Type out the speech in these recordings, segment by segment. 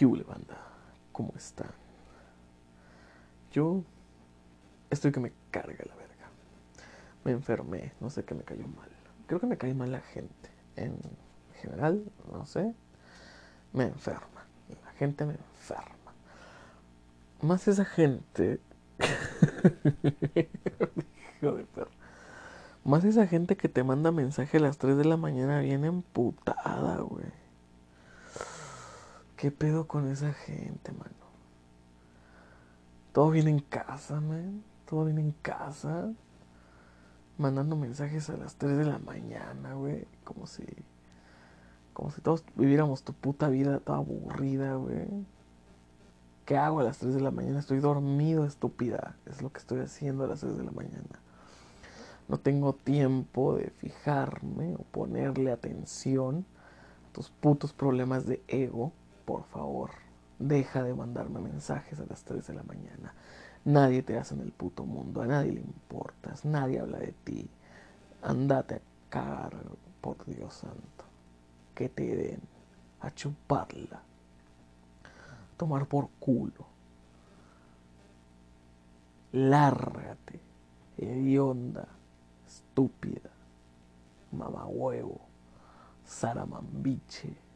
¿Qué banda? ¿Cómo están? Yo estoy que me carga la verga. Me enfermé, no sé qué me cayó mal. Creo que me cae mal la gente. En general, no sé. Me enferma. La gente me enferma. Más esa gente. Hijo de perro. Más esa gente que te manda mensaje a las 3 de la mañana bien emputada, güey. ¿Qué pedo con esa gente, mano? Todo viene en casa, man. Todo viene en casa. Mandando mensajes a las 3 de la mañana, güey. Como si. Como si todos viviéramos tu puta vida toda aburrida, güey. ¿Qué hago a las 3 de la mañana? Estoy dormido, estúpida. Es lo que estoy haciendo a las 3 de la mañana. No tengo tiempo de fijarme o ponerle atención a tus putos problemas de ego. Por favor, deja de mandarme mensajes a las 3 de la mañana. Nadie te hace en el puto mundo, a nadie le importas, nadie habla de ti. Andate a cagar, por Dios santo. Que te den a chuparla. Tomar por culo. Lárgate, hedionda, estúpida, mamahuevo, saramambiche.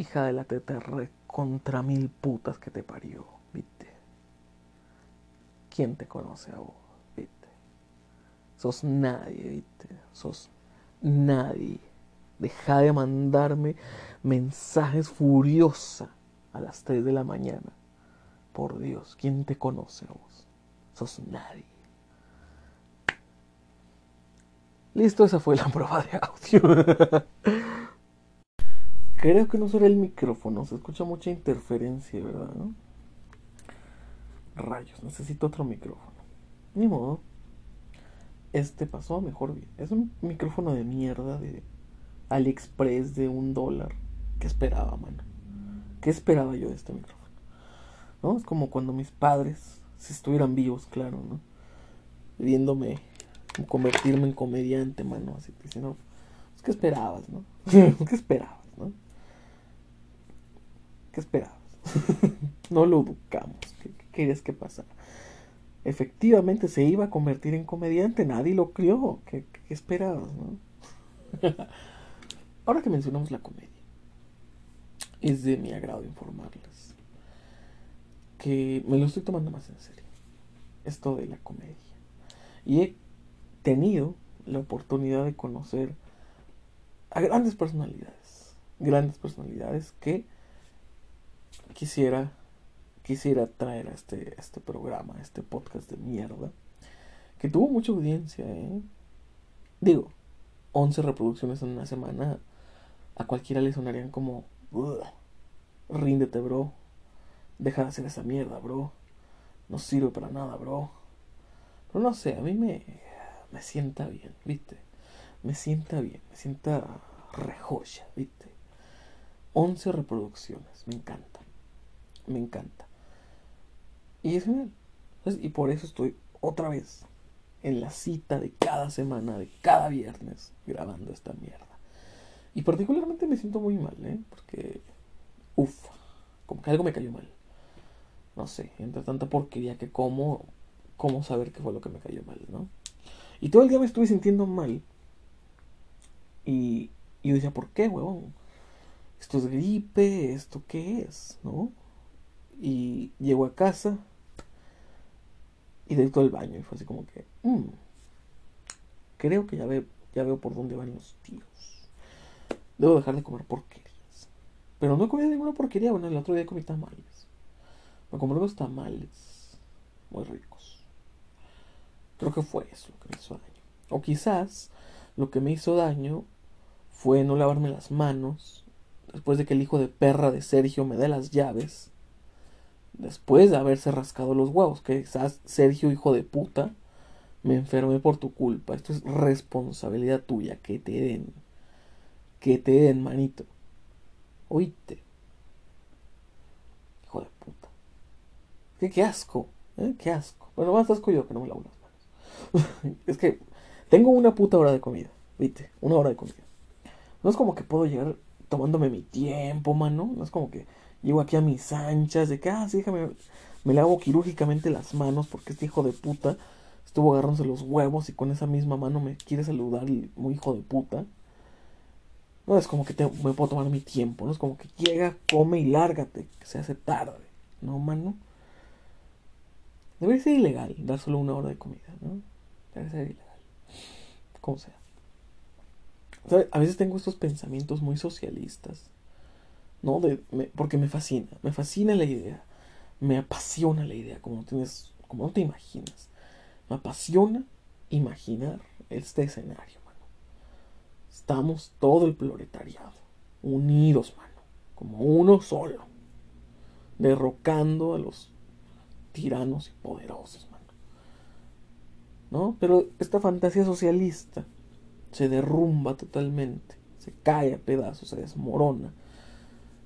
Hija de la teta contra mil putas que te parió, viste. ¿Quién te conoce a vos, viste? Sos nadie, viste. Sos nadie. Deja de mandarme mensajes furiosa a las 3 de la mañana. Por Dios, ¿quién te conoce a vos? Sos nadie. Listo, esa fue la prueba de audio. Creo que no será el micrófono, se escucha mucha interferencia, ¿verdad? ¿No? Rayos, necesito otro micrófono. Ni modo. Este pasó a mejor bien. Es un micrófono de mierda de AliExpress de un dólar. ¿Qué esperaba, mano? ¿Qué esperaba yo de este micrófono? ¿No? Es como cuando mis padres, si estuvieran vivos, claro, ¿no? Viéndome convertirme en comediante, mano. Así que, no, pues, ¿qué esperabas, no? ¿Qué esperabas, no? ¿Qué esperabas? no lo buscamos. ¿Qué, ¿Qué, querías que pasara? Efectivamente se iba a convertir en comediante, nadie lo crió. ¿Qué, qué esperabas, no? Ahora que mencionamos la comedia, es de mi agrado informarles que me lo estoy tomando más en serio. Esto de la comedia. Y he tenido la oportunidad de conocer a grandes personalidades. Grandes personalidades que quisiera quisiera traer a este, este programa, a este podcast de mierda, que tuvo mucha audiencia, ¿eh? Digo, 11 reproducciones en una semana, a cualquiera le sonarían como, ríndete, bro, deja de hacer esa mierda, bro, no sirve para nada, bro. Pero no sé, a mí me, me sienta bien, ¿viste? Me sienta bien, me sienta rejoya, ¿viste? 11 reproducciones, me encanta, me encanta. Y es genial. Y por eso estoy otra vez en la cita de cada semana, de cada viernes, grabando esta mierda. Y particularmente me siento muy mal, ¿eh? Porque, uff, como que algo me cayó mal. No sé, entre tanta porquería que como, cómo saber qué fue lo que me cayó mal, ¿no? Y todo el día me estuve sintiendo mal. Y, y yo decía, ¿por qué, huevón? Esto es gripe, ¿esto qué es? ¿No? Y llego a casa y directo al baño y fue así como que, mmm, creo que ya, ve, ya veo por dónde van los tiros. Debo dejar de comer porquerías. Pero no comido ninguna porquería. Bueno, el otro día comí tamales. Me compré unos tamales muy ricos. Creo que fue eso lo que me hizo daño. O quizás lo que me hizo daño fue no lavarme las manos después de que el hijo de perra de Sergio me dé las llaves. Después de haberse rascado los huevos. Que quizás Sergio, hijo de puta, me enfermé por tu culpa. Esto es responsabilidad tuya. Que te den. Que te den, manito. Oíste. Hijo de puta. Qué, asco. ¿eh? Qué asco. Bueno, más asco yo que no me lavo las manos. es que tengo una puta hora de comida. ¿Viste? Una hora de comida. No es como que puedo llegar tomándome mi tiempo, mano. No es como que llego aquí a mis anchas de que, ah, sí, déjame, me le hago quirúrgicamente las manos porque este hijo de puta estuvo agarrándose los huevos y con esa misma mano me quiere saludar y muy hijo de puta. No es como que me puedo tomar mi tiempo, no es como que llega, come y lárgate, que se hace tarde. No, mano. Debería ser ilegal dar solo una hora de comida, ¿no? Debería ser ilegal. Como sea. A veces tengo estos pensamientos muy socialistas, ¿no? De, porque me fascina, me fascina la idea, me apasiona la idea, como tienes, como no te imaginas. Me apasiona imaginar este escenario, mano. Estamos todo el proletariado, unidos, mano, como uno solo, derrocando a los tiranos y poderosos, mano. ¿No? Pero esta fantasía socialista se derrumba totalmente, se cae a pedazos, se desmorona,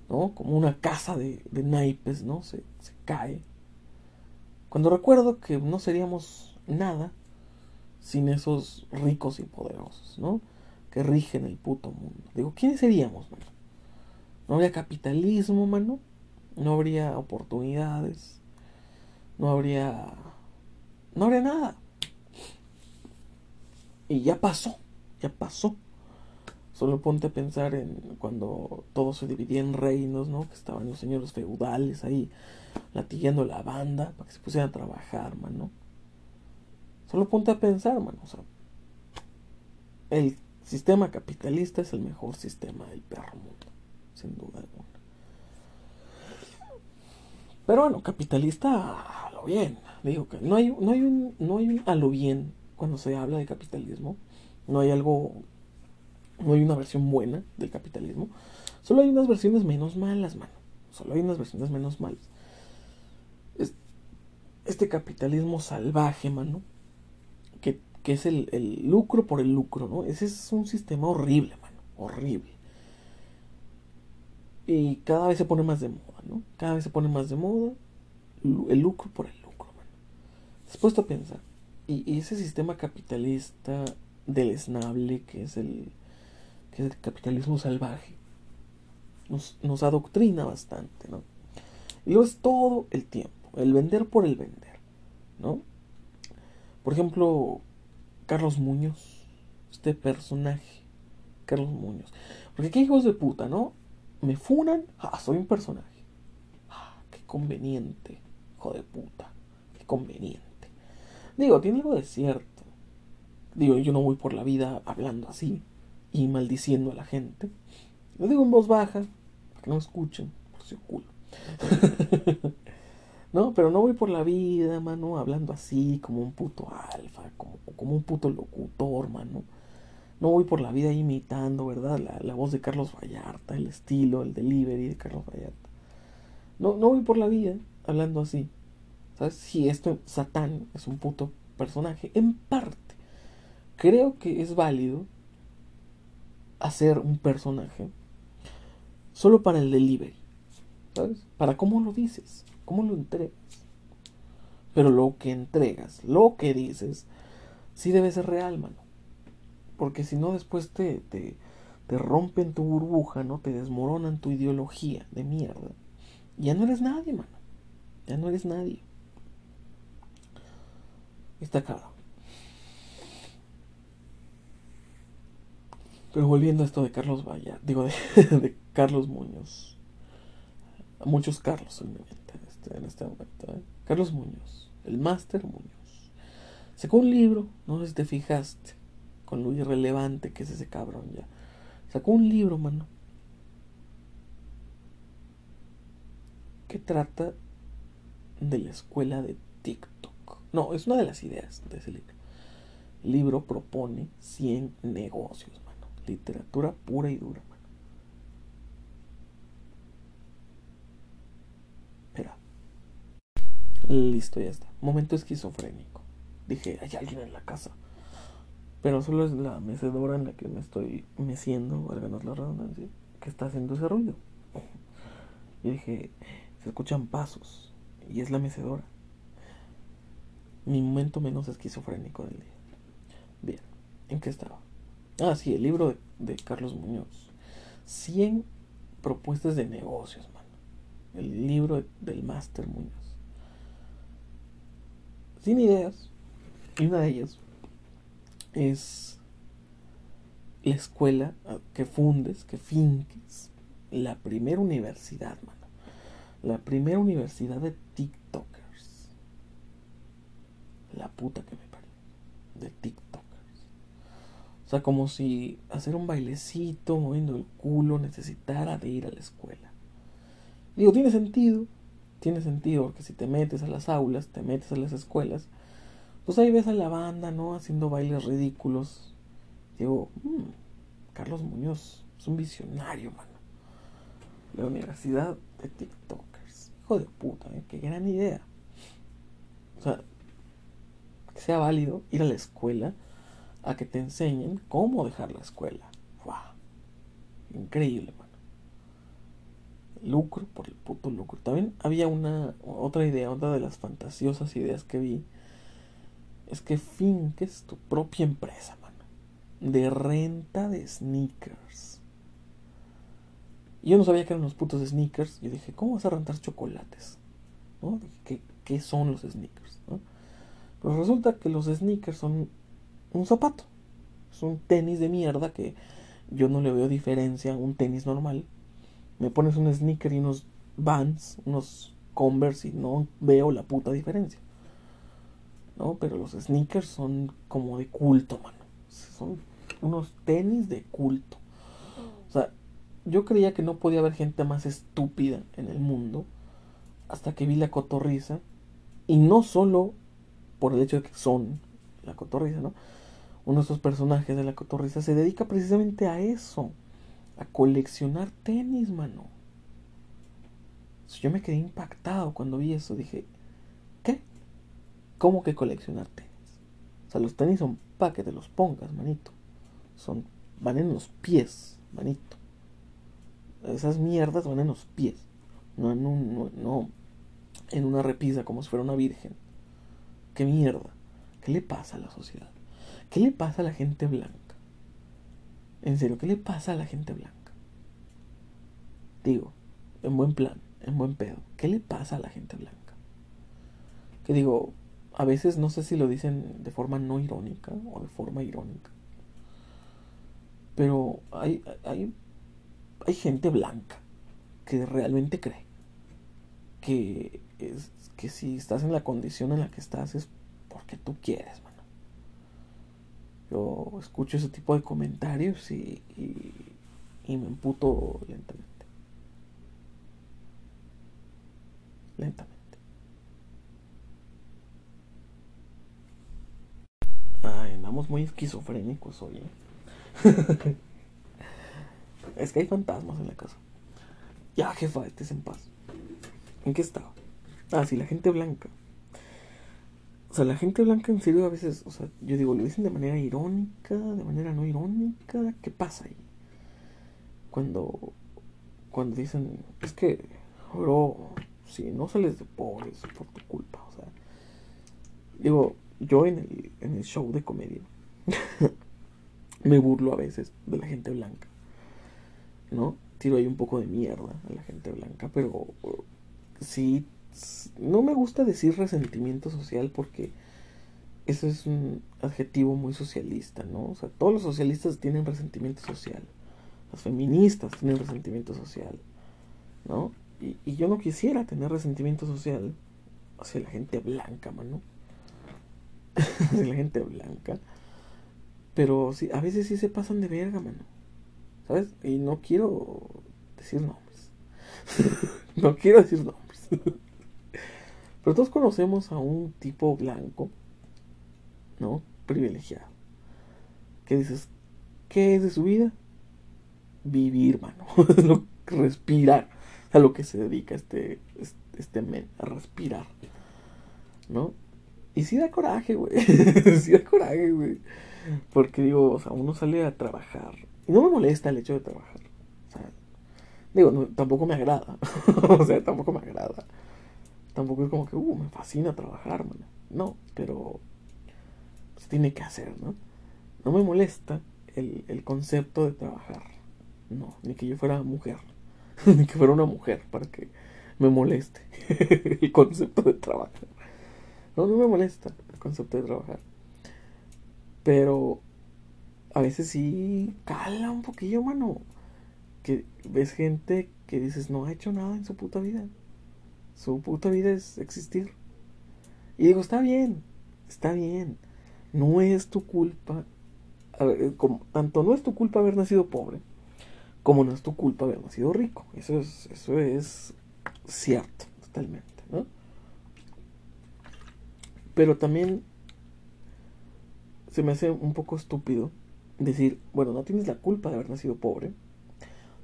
¿no? Como una casa de, naipes, ¿no? Se, se cae. Cuando recuerdo que no seríamos nada sin esos ricos y poderosos, ¿no? Que rigen el puto mundo. Digo, ¿quiénes seríamos, mano? No habría capitalismo, mano. No habría oportunidades. No habría... No habría nada. Y ya pasó pasó. Solo ponte a pensar en cuando todo se dividía en reinos, ¿no? Que estaban los señores feudales ahí latillando la banda para que se pusieran a trabajar, mano. Solo ponte a pensar, mano. El sistema capitalista es el mejor sistema del perro mundo, sin duda alguna. Pero bueno, capitalista a lo bien. Digo que no hay, no hay no hay un a lo bien cuando se habla de capitalismo. No hay algo, no hay una versión buena del capitalismo. Solo hay unas versiones menos malas, mano. Solo hay unas versiones menos malas. Este capitalismo salvaje, mano, que, que es el, el, lucro por el lucro, ¿no? Ese es un sistema horrible, mano. Horrible. Y cada vez se pone más de moda, ¿no? Cada vez se pone más de moda el lucro por el lucro, mano. Después a pensar. Y, y ese sistema capitalista deleznable que es el, que es el capitalismo salvaje. Nos, nos adoctrina bastante, ¿no? Y lo es todo el tiempo, el vender por el vender, ¿no? Por ejemplo, Carlos Muñoz, este personaje, Carlos Muñoz. Porque qué hijos de puta, ¿no? Me funan, ah, soy un personaje. Ah, qué conveniente, hijo de puta, qué conveniente. Digo, tiene algo de cierto Digo, yo no voy por la vida hablando así y maldiciendo a la gente. Lo digo en voz baja, para que no escuchen, por su culo. no, pero no voy por la vida, mano, hablando así, como un puto alfa, como, como un puto locutor, mano. No voy por la vida imitando, ¿verdad? La, la, voz de Carlos Vallarta, el estilo, el delivery de Carlos Vallarta. No, no voy por la vida hablando así. ¿Sabes? Si esto, Satán es un puto personaje, en parte creo que es válido hacer un personaje solo para el delivery. ¿Sabes? Para cómo lo dices, cómo lo entregas. Pero lo que entregas, lo que dices, sí debe ser real, mano. Porque si no, después te, te, te rompen tu burbuja, ¿no? Te desmoronan tu ideología de mierda. Ya no eres nadie, mano. Ya no eres nadie. Está claro. Pero volviendo a esto de Carlos Valla, digo, de, Carlos Muñoz. Muchos Carlos en mi este, en este momento. ¿eh? Carlos Muñoz, el máster Muñoz. Sacó un libro, no sé si te fijaste, con lo irrelevante que es ese cabrón ya. Sacó un libro, mano. Que trata de la escuela de TikTok. No, es una de las ideas de ese libro. El libro propone 100 negocios Literatura pura y dura. Espera. Listo, ya está. Momento esquizofrénico. Dije, hay alguien en la casa. Pero solo es la mecedora en la que me estoy meciendo, ganar la redundancia, que está haciendo ese ruido. Y dije, se escuchan pasos. Y es la mecedora. Mi momento menos esquizofrénico del día. Bien, ¿en qué estaba? Ah, sí, el libro de, Carlos Muñoz. 100 propuestas de negocios, mano. El libro del Máster Muñoz. Sin ideas. Y una de ellas es la escuela que fundes, que finques. La primera universidad, mano. La primera universidad de TikTokers. La puta que me parió. De TikTokers. O sea, como si hacer un bailecito moviendo el culo necesitara de ir a la escuela. Digo, tiene sentido. Tiene sentido porque si te metes a las aulas, te metes a las escuelas, pues ahí ves a la banda, ¿no? Haciendo bailes ridículos. Digo, mmm, Carlos Muñoz es un visionario, mano. La universidad de TikTokers. Hijo de puta, ¿eh? Qué gran idea. O sea, que sea válido ir a la escuela a que te enseñen cómo dejar la escuela. ¡Wow! Increíble, mano. Lucro por el puto lucro. También había una otra idea, otra de las fantasiosas ideas que vi. Es que finques tu propia empresa, mano. De renta de sneakers. Yo no sabía que eran los putos sneakers. Yo dije, ¿cómo vas a rentar chocolates? ¿No? ¿Qué, ¿Qué, son los sneakers? ¿no? Pues resulta que los sneakers son un zapato. Es un tenis de mierda que yo no le veo diferencia a un tenis normal. Me pones un sneaker y unos Vans, unos Converse y no veo la puta diferencia. ¿No? Pero los sneakers son como de culto, mano. Son unos tenis de culto. O sea, yo creía que no podía haber gente más estúpida en el mundo hasta que vi la cotorriza. Y no solo por el hecho de que son la cotorriza, ¿no? Uno de esos personajes de la cotorriza se dedica precisamente a eso, a coleccionar tenis, mano. Yo me quedé impactado cuando vi eso, dije, ¿qué? ¿Cómo que coleccionar tenis? O sea, los tenis son para que te los pongas, manito. Son, van en los pies, manito. Esas mierdas van en los pies, no en, un, no, no en una repisa como si fuera una virgen. ¿Qué mierda? ¿Qué le pasa a la sociedad? ¿Qué le pasa a la gente blanca? En serio, ¿qué le pasa a la gente blanca? Digo, en buen plan, en buen pedo. ¿Qué le pasa a la gente blanca? Que digo, a veces no sé si lo dicen de forma no irónica o de forma irónica. Pero hay, hay, hay gente blanca que realmente cree que, es, que si estás en la condición en la que estás es porque tú quieres, yo escucho ese tipo de comentarios y, y, me emputo lentamente. Lentamente. Ay, andamos muy esquizofrénicos hoy. ¿eh? es que hay fantasmas en la casa. Ya, jefa, estés en paz. ¿En qué estaba? Ah, sí, la gente blanca o sea, la gente blanca en serio a veces, o sea, yo digo, lo dicen de manera irónica, de manera no irónica, ¿qué pasa ahí? Cuando, cuando dicen, es que, bro, si no sales de pobre es por tu culpa, o sea, digo, yo en el, en el show de comedia me burlo a veces de la gente blanca, ¿no? Tiro ahí un poco de mierda a la gente blanca, pero sí no me gusta decir resentimiento social porque eso es un adjetivo muy socialista, ¿no? O sea, todos los socialistas tienen resentimiento social. Las feministas tienen resentimiento social, ¿no? Y, y yo no quisiera tener resentimiento social hacia la gente blanca, mano. hacia la gente blanca. Pero sí, a veces sí se pasan de verga, mano. ¿Sabes? Y no quiero decir nombres. no quiero decir nombres. Pero todos conocemos a un tipo blanco, ¿no? Privilegiado. Que dices, ¿qué es de su vida? Vivir, mano. respirar. A lo que se dedica este, este, men, a respirar. ¿No? Y sí da coraje, güey. sí da coraje, güey. Porque digo, o sea, uno sale a trabajar. Y no me molesta el hecho de trabajar. O sea, digo, tampoco me agrada. o sea, tampoco me agrada. Tampoco es como que, uh, me fascina trabajar, man. No, pero se tiene que hacer, ¿no? No me molesta el, el concepto de trabajar. No, ni que yo fuera mujer. ni que fuera una mujer para que me moleste el concepto de trabajar. No, no me molesta el concepto de trabajar. Pero a veces sí cala un poquillo, mano. Que ves gente que dices no ha hecho nada en su puta vida. Su puta vida es existir. Y digo, está bien, está bien. No es tu culpa. como, tanto no es tu culpa haber nacido pobre, como no es tu culpa haber nacido rico. Eso es, eso es cierto, totalmente, ¿no? Pero también se me hace un poco estúpido decir, bueno, no tienes la culpa de haber nacido pobre,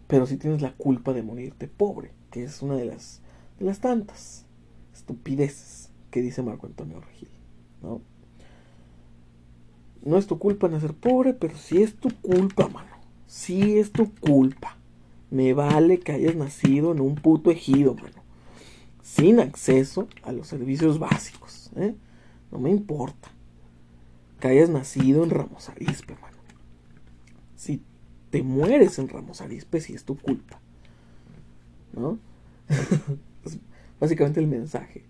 pero sí tienes la culpa de morirte pobre, que es una de las, las tantas estupideces que dice Marco Antonio Regil, ¿no? No es tu culpa nacer pobre, pero sí es tu culpa, mano. Sí es tu culpa. Me vale que hayas nacido en un puto ejido, mano. Sin acceso a los servicios básicos, ¿eh? No me importa. Que hayas nacido en Ramos Arispe, mano. Si te mueres en Ramos Arispe, sí es tu culpa. ¿No? básicamente el mensaje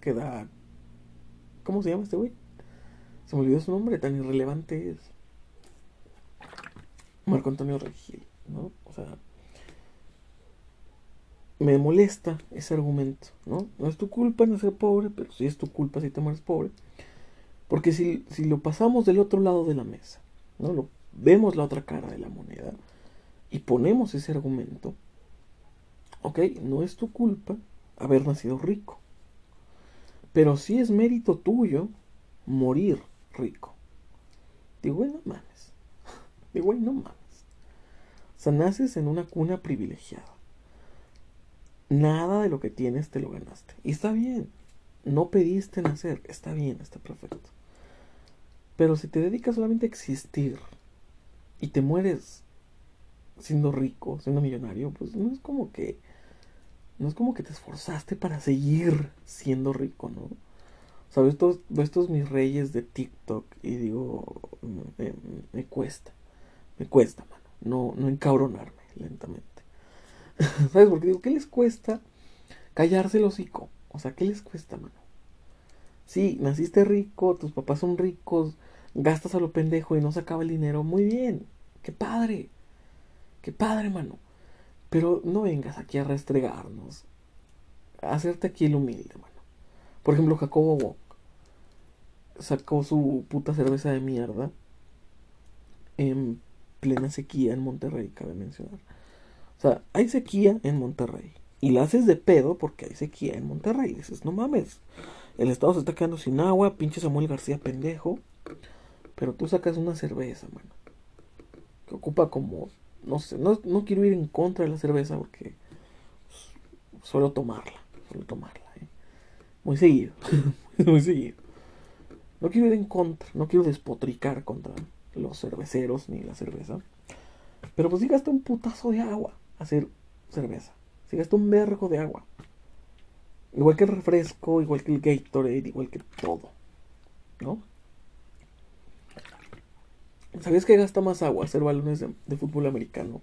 que da. ¿Cómo se llama este güey? Se me olvidó su nombre, tan irrelevante es. Marco Antonio Regil, ¿no? O sea, me molesta ese argumento, ¿no? No es tu culpa no ser pobre, pero sí es tu culpa si te mueres pobre. Porque si, si lo pasamos del otro lado de la mesa, ¿no? Lo, vemos la otra cara de la moneda y ponemos ese argumento, ok, no es tu culpa haber nacido rico, pero sí es mérito tuyo morir rico. Digo, güey, no mames. Digo, güey, no mames. O sea, naces en una cuna privilegiada. Nada de lo que tienes te lo ganaste. Y está bien. No pediste nacer. Está bien, está perfecto. Pero si te dedicas solamente a existir y te mueres siendo rico, siendo millonario, pues no es como que no es como que te esforzaste para seguir siendo rico, ¿no? ¿Sabes? Estos, estos mis reyes de TikTok y digo, me, cuesta, me cuesta, mano, no, no encabronarme lentamente. ¿Sabes? Porque digo, ¿qué les cuesta callarse el hocico? O sea, ¿qué les cuesta, mano? Sí, naciste rico, tus papás son ricos, gastas a lo pendejo y no se acaba el dinero, muy bien, qué padre, qué padre, mano. Pero no vengas aquí a restregarnos, a hacerte aquí el humilde, mano. Por ejemplo, Jacobo Wong sacó su puta cerveza de mierda en plena sequía en Monterrey, cabe mencionar. O sea, hay sequía en Monterrey. Y la haces de pedo porque hay sequía en Monterrey. dices, no mames, el estado se está quedando sin agua, pinche Samuel García pendejo. Pero tú sacas una cerveza, mano. Que ocupa como, no sé, no, no quiero ir en contra de la cerveza porque suelo tomarla, suelo tomarla. Muy seguido. Muy seguido. No quiero ir en contra, no quiero despotricar contra los cerveceros ni la cerveza. Pero pues si gasta un putazo de agua hacer cerveza. Si gasta un vergo de agua. Igual que el refresco, igual que el Gatorade, igual que todo. ¿No? ¿Sabías que gasta más agua hacer balones de, fútbol americano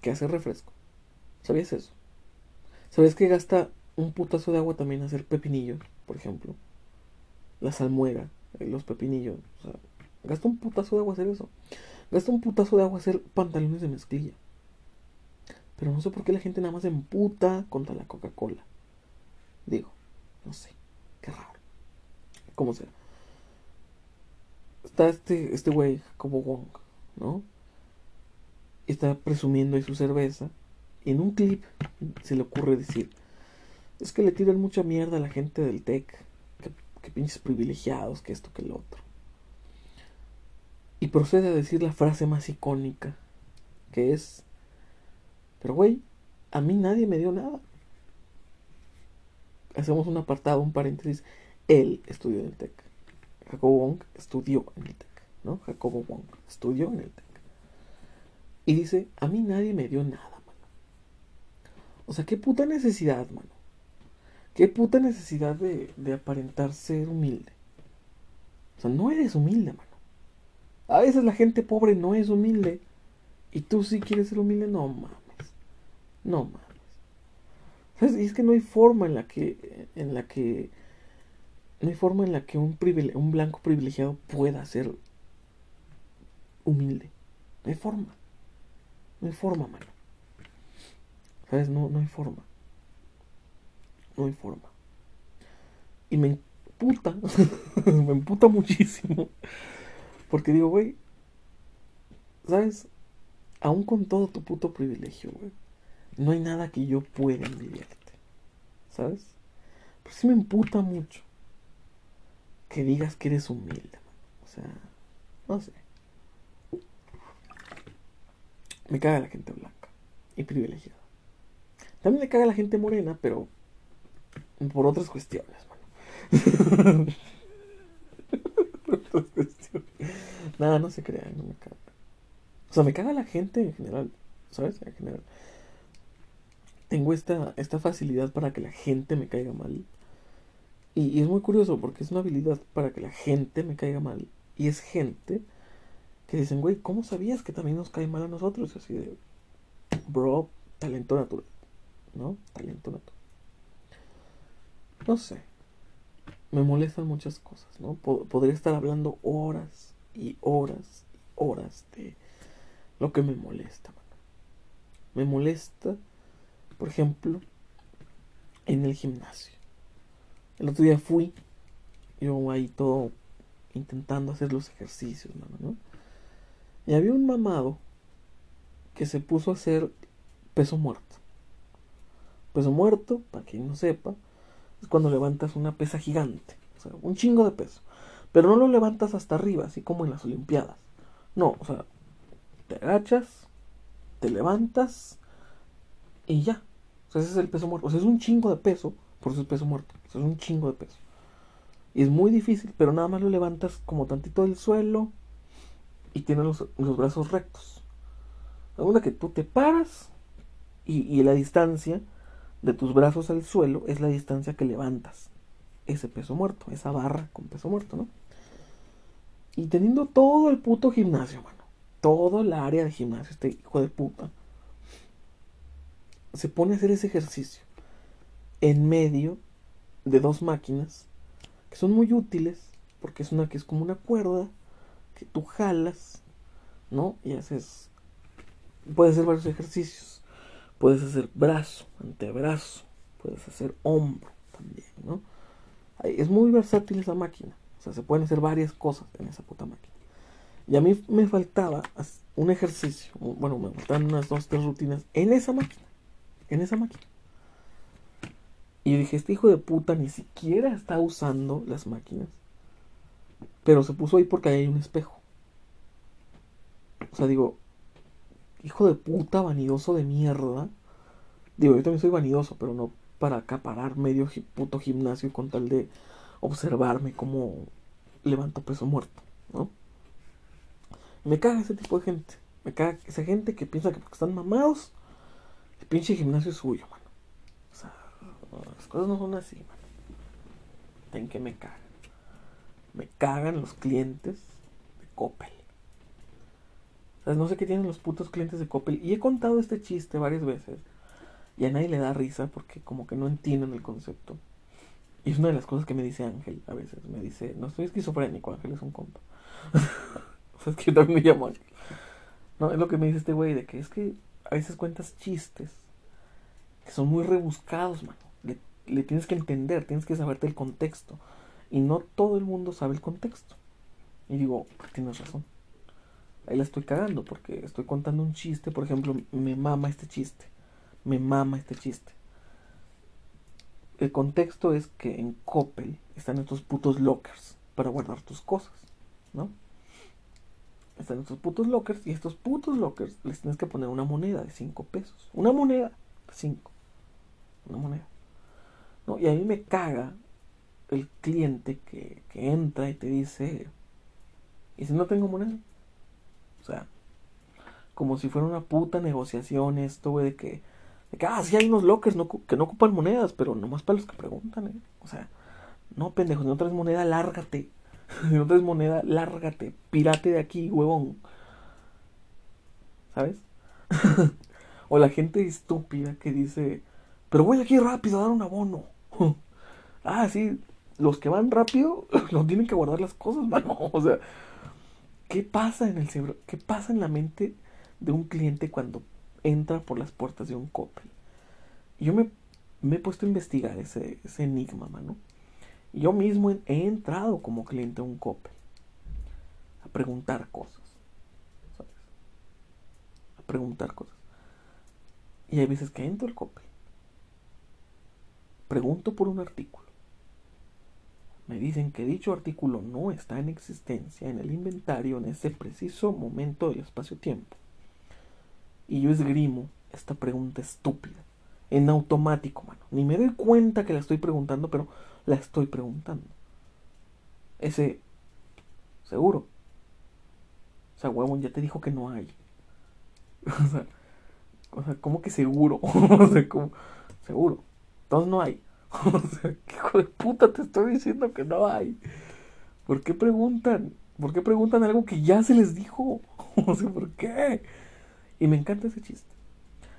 que hacer refresco? ¿Sabías eso? ¿Sabías que gasta un putazo de agua también hacer pepinillos, por ejemplo. La salmuera, eh, los pepinillos. Gasta un putazo de agua hacer eso. Gasta un putazo de agua hacer pantalones de mezclilla. Pero no sé por qué la gente nada más se emputa contra la Coca-Cola. Digo, no sé, qué raro. ¿Cómo sea? Está este, este güey como Wong, ¿no? Está presumiendo ahí su cerveza. Y en un clip se le ocurre decir, es que le tiran mucha mierda a la gente del TEC. Que, pinches privilegiados, que esto, que el otro. Y procede a decir la frase más icónica, que es, pero güey, a mí nadie me dio nada. Hacemos un apartado, un paréntesis. Él estudió en el TEC. Jacobo Wong estudió en el TEC, ¿no? Jacobo Wong estudió en el TEC. Y dice, a mí nadie me dio nada, mano. O sea, qué puta necesidad, mano. Qué puta necesidad de, aparentar ser humilde. O sea, no eres humilde, mano. A veces la gente pobre no es humilde. Y tú sí quieres ser humilde, no mames. No mames. Y es que no hay forma en la que. En la que. No hay forma en la que un, blanco privilegiado pueda ser humilde. No hay forma. No hay forma, mano. ¿Sabes? No, no hay forma. No hay forma. Y me emputa. me emputa muchísimo. Porque digo, güey. ¿Sabes? Aún con todo tu puto privilegio, güey. No hay nada que yo pueda envidiarte. ¿Sabes? Pero sí me emputa mucho. Que digas que eres humilde, O sea, no sé. Me caga la gente blanca y privilegiada. También me caga la gente morena, pero por otras cuestiones, mano. otras cuestiones. Nada, no se crean, no me caga. O sea, me caga la gente en general, ¿sabes? En general. Tengo esta, esta facilidad para que la gente me caiga mal. Y, y es muy curioso porque es una habilidad para que la gente me caiga mal. Y es gente que dicen, güey, ¿cómo sabías que también nos cae mal a nosotros? así de, bro, talento natural, ¿no? Talento natural. No sé. Me molestan muchas cosas, ¿no? podría estar hablando horas y horas y horas de lo que me molesta, mano. Me molesta, por ejemplo, en el gimnasio. El otro día fui, yo ahí todo intentando hacer los ejercicios, mano, ¿no? Y había un mamado que se puso a hacer peso muerto. Peso muerto, para quien no sepa, es cuando levantas una pesa gigante, o sea, un chingo de peso. Pero no lo levantas hasta arriba, así como en las Olimpiadas. No, o sea, te agachas, te levantas y ya. O sea, ese es el peso muerto. O sea, es un chingo de peso, por eso es peso muerto. Es un chingo de peso. Y es muy difícil, pero nada más lo levantas como tantito del suelo, y tiene los, brazos rectos. La que tú te paras y, y, la distancia de tus brazos al suelo es la distancia que levantas ese peso muerto, esa barra con peso muerto, ¿no? Y teniendo todo el puto gimnasio, mano, todo el área de gimnasio, este hijo de puta, se pone a hacer ese ejercicio en medio de dos máquinas que son muy útiles porque es una que es como una cuerda que tú jalas, ¿no? Y haces, puedes hacer varios ejercicios. Puedes hacer brazo, antebrazo, puedes hacer hombro también, ¿no? Es muy versátil esa máquina. O sea, se pueden hacer varias cosas en esa puta máquina. Y a mí me faltaba un ejercicio, bueno, me faltaban unas dos, tres rutinas en esa máquina. En esa máquina. Y dije, este hijo de puta ni siquiera está usando las máquinas. Pero se puso ahí porque ahí hay un espejo. O sea, digo, hijo de puta, vanidoso de mierda. Digo, yo también soy vanidoso, pero no para acaparar medio puto gimnasio con tal de observarme como levanto peso muerto, ¿no? Me caga ese tipo de gente. Me caga esa gente que piensa que porque están mamados, el pinche gimnasio es suyo, mano. Las cosas no son así, mano. Ten que me caga. Me cagan los clientes de Coppel. O sea, no sé qué tienen los putos clientes de Coppel. Y he contado este chiste varias veces. Y a nadie le da risa porque como que no entienden el concepto. Y es una de las cosas que me dice Ángel a veces. Me dice, no estoy esquizofrénico, Ángel es un compa. o sea, es que yo también me llamo Ángel. No, es lo que me dice este güey, de que es que a veces cuentas chistes que son muy rebuscados, mano. Le, tienes que entender, tienes que saberte el contexto. Y no todo el mundo sabe el contexto. Y digo, tienes razón. Ahí la estoy cagando porque estoy contando un chiste, por ejemplo, me mama este chiste. Me mama este chiste. El contexto es que en Coppel están estos putos lockers para guardar tus cosas, ¿no? Están estos putos lockers y estos putos lockers les tienes que poner una moneda de 5 pesos. Una moneda de 5. Una moneda. ¿No? Y a mí me caga el cliente que, entra y te dice, ¿y si no tengo moneda? O sea, como si fuera una puta negociación esto, güey, de que, de que, ah, sí hay unos lockers que no ocupan monedas, pero nomás para los que preguntan, ¿eh? O sea, no, pendejo, si no traes moneda, lárgate. si no traes moneda, lárgate. Pirate de aquí, huevón. ¿Sabes? O la gente estúpida que dice, pero voy aquí rápido a dar un abono. ah, sí, los que van rápido no tienen que guardar las cosas, mano. O sea, ¿qué pasa en el cerebro? ¿Qué pasa en la mente de un cliente cuando entra por las puertas de un Coppel? Yo me, he puesto a investigar ese, ese enigma, mano. Yo mismo he, entrado como cliente a un Coppel a preguntar cosas. ¿sabes? A preguntar cosas. Y hay veces que entro al Coppel. Pregunto por un artículo. Me dicen que dicho artículo no está en existencia en el inventario en ese preciso momento del espacio-tiempo. Y yo esgrimo esta pregunta estúpida. En automático, mano. Ni me doy cuenta que la estoy preguntando, pero la estoy preguntando. Ese. Seguro. O sea, huevón, ya te dijo que no hay. o sea, o sea ¿cómo que seguro? Seguro. Entonces no hay. o sea, ¿qué hijo de puta te estoy diciendo que no hay? ¿Por qué preguntan? ¿Por qué preguntan algo que ya se les dijo? o sea, ¿por qué? Y me encanta ese chiste.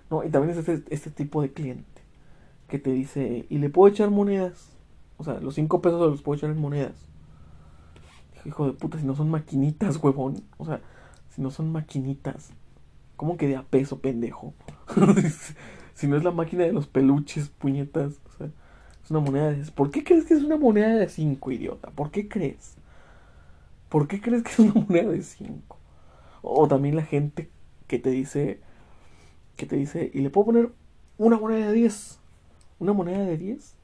No, y también es este, este tipo de cliente que te dice, ¿y le puedo echar monedas? O sea, los cinco pesos los puedo echar en monedas. Hijo de puta, si no son maquinitas, huevón. O sea, si no son maquinitas. ¿Cómo que de a peso, pendejo? si no es la máquina de los peluches, puñetas. O sea, es una moneda de... ¿Por qué crees que es una moneda de 5, idiota? ¿Por qué crees? ¿Por qué crees que es una moneda de 5? O también la gente que te dice... Que te dice... ¿Y le puedo poner una moneda de 10? ¿Una moneda de 10?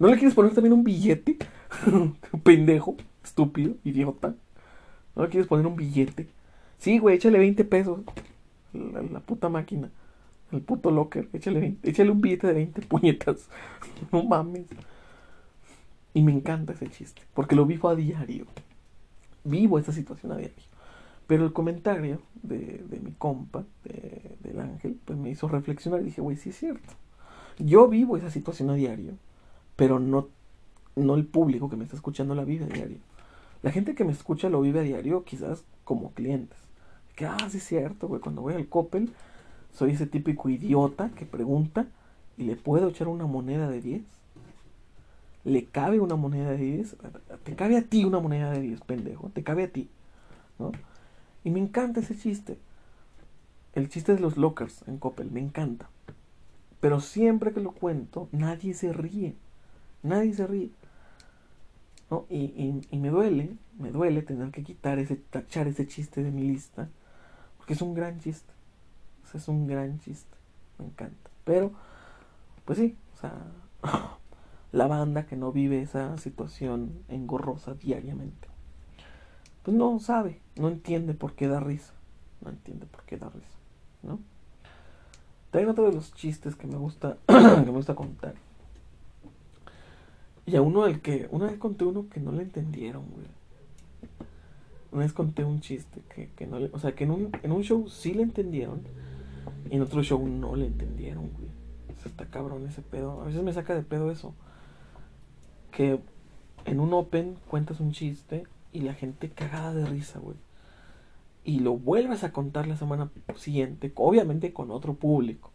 ¿No le quieres poner también un billete? Pendejo, estúpido, idiota. ¿No le quieres poner un billete? Sí, güey, échale 20 pesos. La, la puta máquina. El puto locker. Échale, échale un billete de 20 puñetas. no mames. Y me encanta ese chiste. Porque lo vivo a diario. Vivo esta situación a diario. Pero el comentario de, de mi compa, de, del ángel, pues me hizo reflexionar y dije, güey, sí es cierto. Yo vivo esa situación a diario, pero no, no el público que me está escuchando la vive a diario. La gente que me escucha lo vive a diario quizás como clientes. Que, ah, sí es cierto, güey, cuando voy al Coppel soy ese típico idiota que pregunta, ¿y le puedo echar una moneda de 10? ¿Le cabe una moneda de 10? Te cabe a ti una moneda de 10, pendejo. Te cabe a ti. ¿no? Y me encanta ese chiste. El chiste de los lockers en Coppel, me encanta. Pero siempre que lo cuento, nadie se ríe. Nadie se ríe. ¿no? Y, y, y, me duele, me duele tener que quitar ese, tachar ese chiste de mi lista. Porque es un gran chiste es un gran chiste. Me encanta. Pero, pues sí, o sea, la banda que no vive esa situación engorrosa diariamente, pues no sabe, no entiende por qué da risa. No entiende por qué da risa, ¿no? También otro de los chistes que me gusta, que me gusta contar. Y a uno del que, una vez conté uno que no le entendieron. Una vez conté un chiste que, que no le, o sea, que en un, en un show sí le entendieron, en otro show no le entendieron, güey. Se está cabrón ese pedo. A veces me saca de pedo eso. Que en un open cuentas un chiste y la gente cagada de risa, güey. Y lo vuelves a contar la semana siguiente, obviamente con otro público.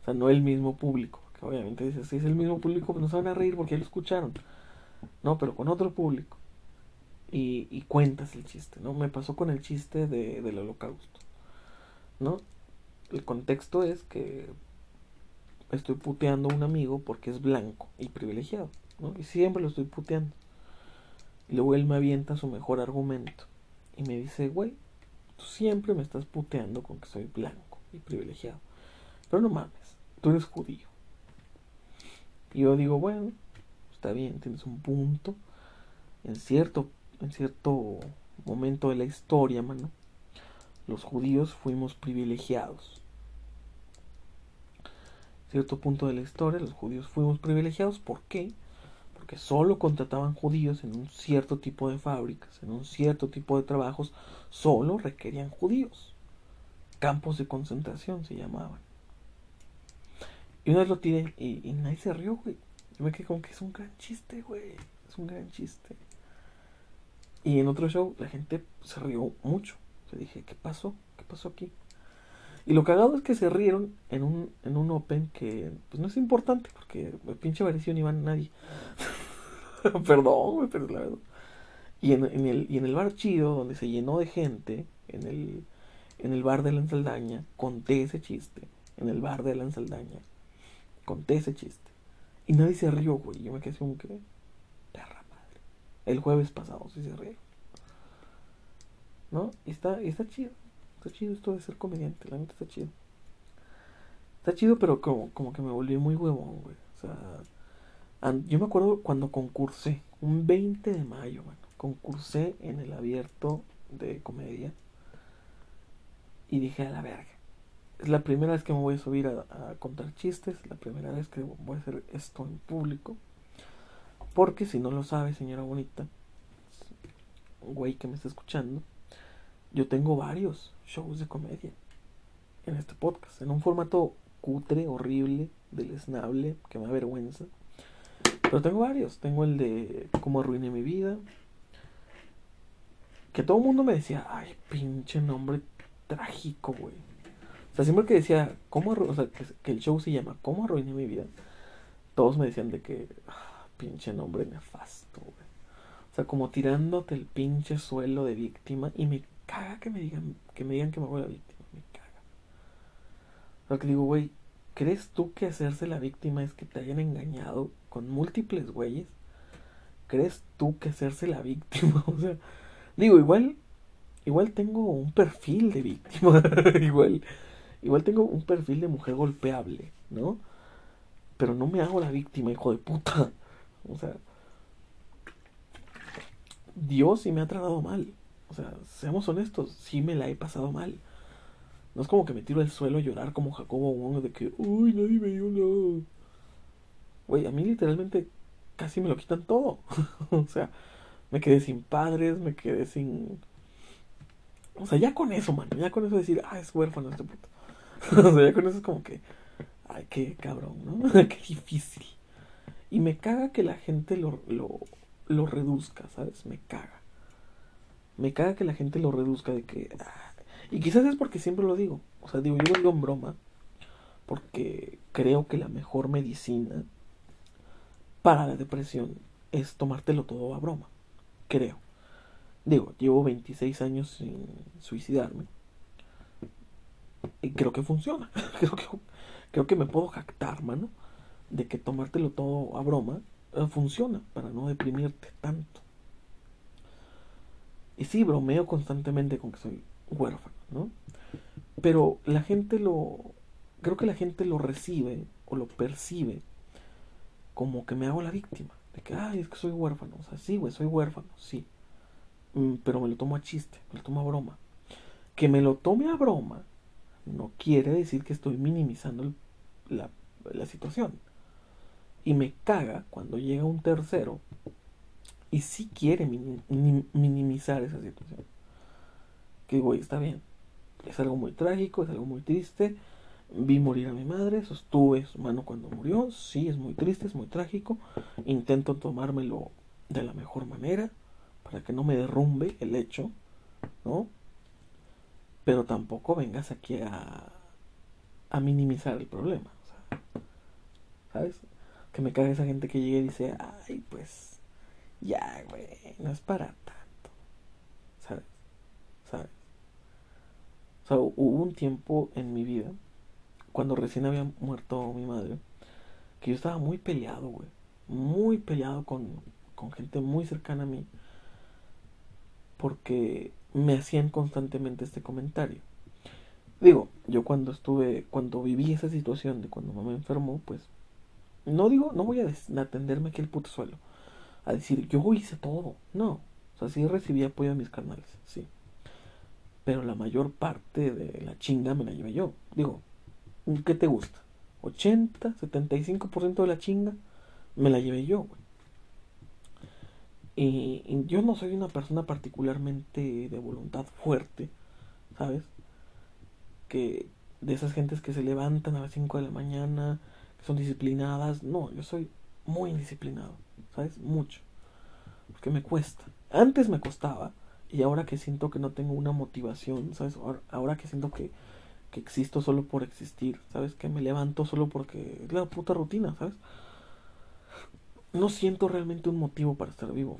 O sea, no el mismo público. Que obviamente dices, si es el mismo público, pues no van a reír porque ya lo escucharon. No, pero con otro público. Y, y cuentas el chiste, ¿no? Me pasó con el chiste de, del holocausto. ¿No? El contexto es que estoy puteando a un amigo porque es blanco y privilegiado, ¿no? Y siempre lo estoy puteando. Y luego él me avienta su mejor argumento y me dice, güey, tú siempre me estás puteando con que soy blanco y privilegiado. Pero no mames, tú eres judío. Y yo digo, bueno, está bien, tienes un punto. En cierto, en cierto momento de la historia, mano, los judíos fuimos privilegiados cierto punto de la historia los judíos fuimos privilegiados. ¿Por qué? Porque solo contrataban judíos en un cierto tipo de fábricas, en un cierto tipo de trabajos, solo requerían judíos. Campos de concentración se llamaban. Y una vez lo tiré y, nadie se rió, güey. Yo me quedé como que es un gran chiste, güey. Es un gran chiste. Y en otro show la gente se rió mucho. Yo dije, ¿qué pasó? ¿Qué pasó aquí? Y lo cagado es que se rieron en un, en un Open que pues no es importante porque pinche variación van nadie. Perdón, pero la verdad. Y en, el, y en el bar chido, donde se llenó de gente, en el, en el bar de la ensaldaña, conté ese chiste. En el bar de la ensaldaña, conté ese chiste. Y nadie se rió, güey. Yo me quedé como que. Perra madre. El jueves pasado sí se rieron. ¿No? Y está, y está chido. Está chido esto de ser comediante, la neta está chido. Está chido, pero como, como que me volví muy huevón, güey. O sea, yo me acuerdo cuando concursé, un 20 de mayo, bueno, concursé en el abierto de comedia. Y dije, a la verga. Es la primera vez que me voy a subir a, a contar chistes, la primera vez que voy a hacer esto en público. Porque si no lo sabe, señora bonita, güey que me está escuchando, yo tengo varios shows de comedia en este podcast, en un formato cutre, horrible, deleznable, que me avergüenza. Pero tengo varios. Tengo el de cómo arruiné mi vida. Que todo el mundo me decía, ay, pinche nombre trágico, güey. O sea, siempre que decía, ¿cómo o sea, que, el show se llama ¿Cómo arruiné mi vida? Todos me decían de que, ah, pinche nombre nefasto, güey. O sea, como tirándote el pinche suelo de víctima y me caga que me digan que me digan que me a la víctima, me caga. Lo que digo, güey, ¿crees tú que hacerse la víctima es que te hayan engañado con múltiples güeyes? ¿Crees tú que hacerse la víctima? o sea, digo, igual igual tengo un perfil de víctima, igual igual tengo un perfil de mujer golpeable, ¿no? Pero no me hago la víctima, hijo de puta. O sea, Dios sí me ha tratado mal. O sea, seamos honestos, sí me la he pasado mal. No es como que me tiro al suelo a llorar como Jacobo Wong de que, uy, nadie me dio nada. Güey, a mí literalmente casi me lo quitan todo. o sea, me quedé sin padres, me quedé sin... O sea, ya con eso, mano, ya con eso decir, ah, es huérfano este puto. o sea, ya con eso es como que, ay, qué cabrón, ¿no? qué difícil. Y me caga que la gente lo, lo, lo reduzca, ¿sabes? Me caga. Me caga que la gente lo reduzca de que... Ah, y quizás es porque siempre lo digo. O sea, digo, yo lo digo en broma. Porque creo que la mejor medicina para la depresión es tomártelo todo a broma. Creo. Digo, llevo 26 años sin suicidarme. Y creo que funciona. creo, que, creo que me puedo jactar, mano. De que tomártelo todo a broma eh, funciona para no deprimirte tanto. Y sí, bromeo constantemente con que soy huérfano, ¿no? Pero la gente lo... Creo que la gente lo recibe o lo percibe como que me hago la víctima. De que, ay, es que soy huérfano. O sea, sí, güey, soy huérfano, sí. Mm, pero me lo tomo a chiste, me lo tomo a broma. Que me lo tome a broma no quiere decir que estoy minimizando la, la situación. Y me caga cuando llega un tercero y si quiere minimizar esa situación. Que güey, está bien. Es algo muy trágico, es algo muy triste. Vi morir a mi madre, sostuve su mano cuando murió. Sí, es muy triste, es muy trágico. Intento tomármelo de la mejor manera para que no me derrumbe el hecho, ¿no? Pero tampoco vengas aquí a, a minimizar el problema. ¿Sabes? Que me caga esa gente que llega y dice, ay, pues ya, güey, no es para tanto. ¿Sabes? ¿Sabes? O sea, hubo un tiempo en mi vida, cuando recién había muerto mi madre, que yo estaba muy peleado, güey. Muy peleado con, con gente muy cercana a mí. Porque me hacían constantemente este comentario. Digo, yo cuando estuve, cuando viví esa situación de cuando mamá enfermó, pues, no digo, no voy a atenderme aquí el puto suelo a decir, yo hice todo. No. O sea, sí recibí apoyo de mis canales, sí. Pero la mayor parte de la chinga me la llevé yo. Digo, ¿qué te gusta? 80, 75% de la chinga me la llevé yo, güey. Y, yo no soy una persona particularmente de voluntad fuerte, ¿sabes? Que de esas gentes que se levantan a las 5 de la mañana, que son disciplinadas. No, yo soy muy indisciplinado. ¿Sabes? Mucho. Porque me cuesta. Antes me costaba y ahora que siento que no tengo una motivación, ¿sabes? Ahora, que siento que, que existo solo por existir, ¿sabes? Que me levanto solo porque es la puta rutina, ¿sabes? No siento realmente un motivo para estar vivo.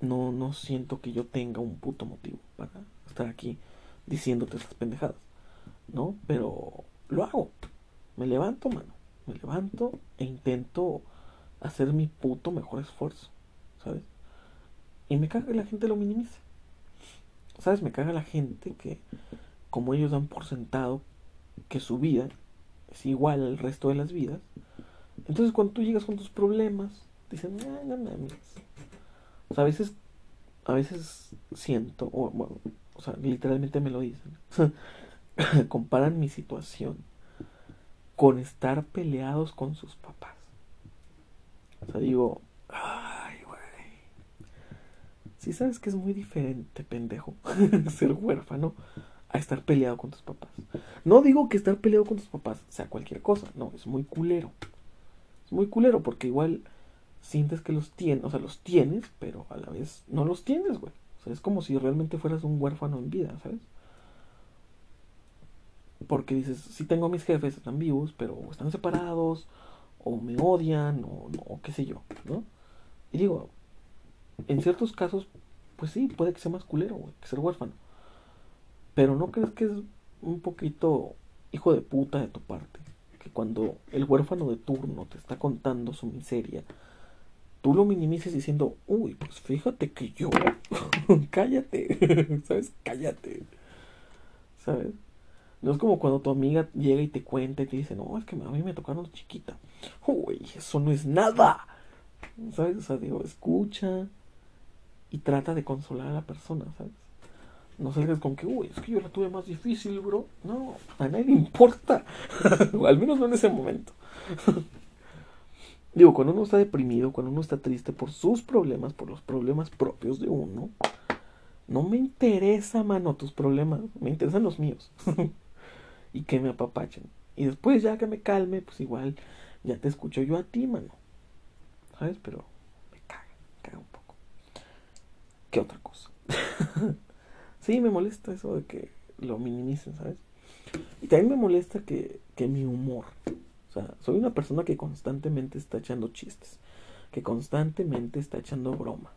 No, no siento que yo tenga un puto motivo para estar aquí diciéndote estas pendejadas, ¿no? Pero lo hago. Me levanto, mano. Me levanto e intento hacer mi puto mejor esfuerzo, ¿sabes? Y me caga que la gente lo minimice. ¿Sabes? Me caga la gente que, como ellos dan por sentado que su vida es igual al resto de las vidas, entonces cuando tú llegas con tus problemas, dicen, no, no mames. O sea, a veces, a veces siento, o, bueno, o sea, literalmente me lo dicen, comparan mi situación con estar peleados con sus papás. O sea, digo, ay, güey. Si sabes que es muy diferente, pendejo, ser huérfano a estar peleado con tus papás. No digo que estar peleado con tus papás sea cualquier cosa, no, es muy culero. Es muy culero porque igual sientes que los tienes, o sea, los tienes, pero a la vez no los tienes, güey. O sea, es como si realmente fueras un huérfano en vida, ¿sabes? Porque dices, sí tengo a mis jefes, están vivos, pero están separados, o me odian, o, qué sé yo, ¿no? Y digo, en ciertos casos, pues sí, puede que sea más culero, que ser huérfano. Pero ¿no crees que es un poquito hijo de puta de tu parte? Que cuando el huérfano de turno te está contando su miseria, tú lo minimices diciendo, uy, pues fíjate que yo, cállate, ¿sabes? Cállate, ¿sabes? No es como cuando tu amiga llega y te cuenta y te dice, no, es que a mí me tocaron chiquita. Uy, eso no es nada. ¿Sabes? O sea, digo, escucha y trata de consolar a la persona, ¿sabes? No salgas con que, uy, es que yo la tuve más difícil, bro. No, a nadie le importa. al menos no en ese momento. Digo, cuando uno está deprimido, cuando uno está triste por sus problemas, por los problemas propios de uno, no me interesa, mano, tus problemas, me interesan los míos. y que me apapachen. Y después ya que me calme, pues igual ya te escucho yo a ti, mano. ¿Sabes? Pero me caga, me caga un poco. ¿Qué otra cosa? sí, me molesta eso de que lo minimicen, ¿sabes? Y también me molesta que, que mi humor o sea, soy una persona que constantemente está echando chistes, que constantemente está echando broma.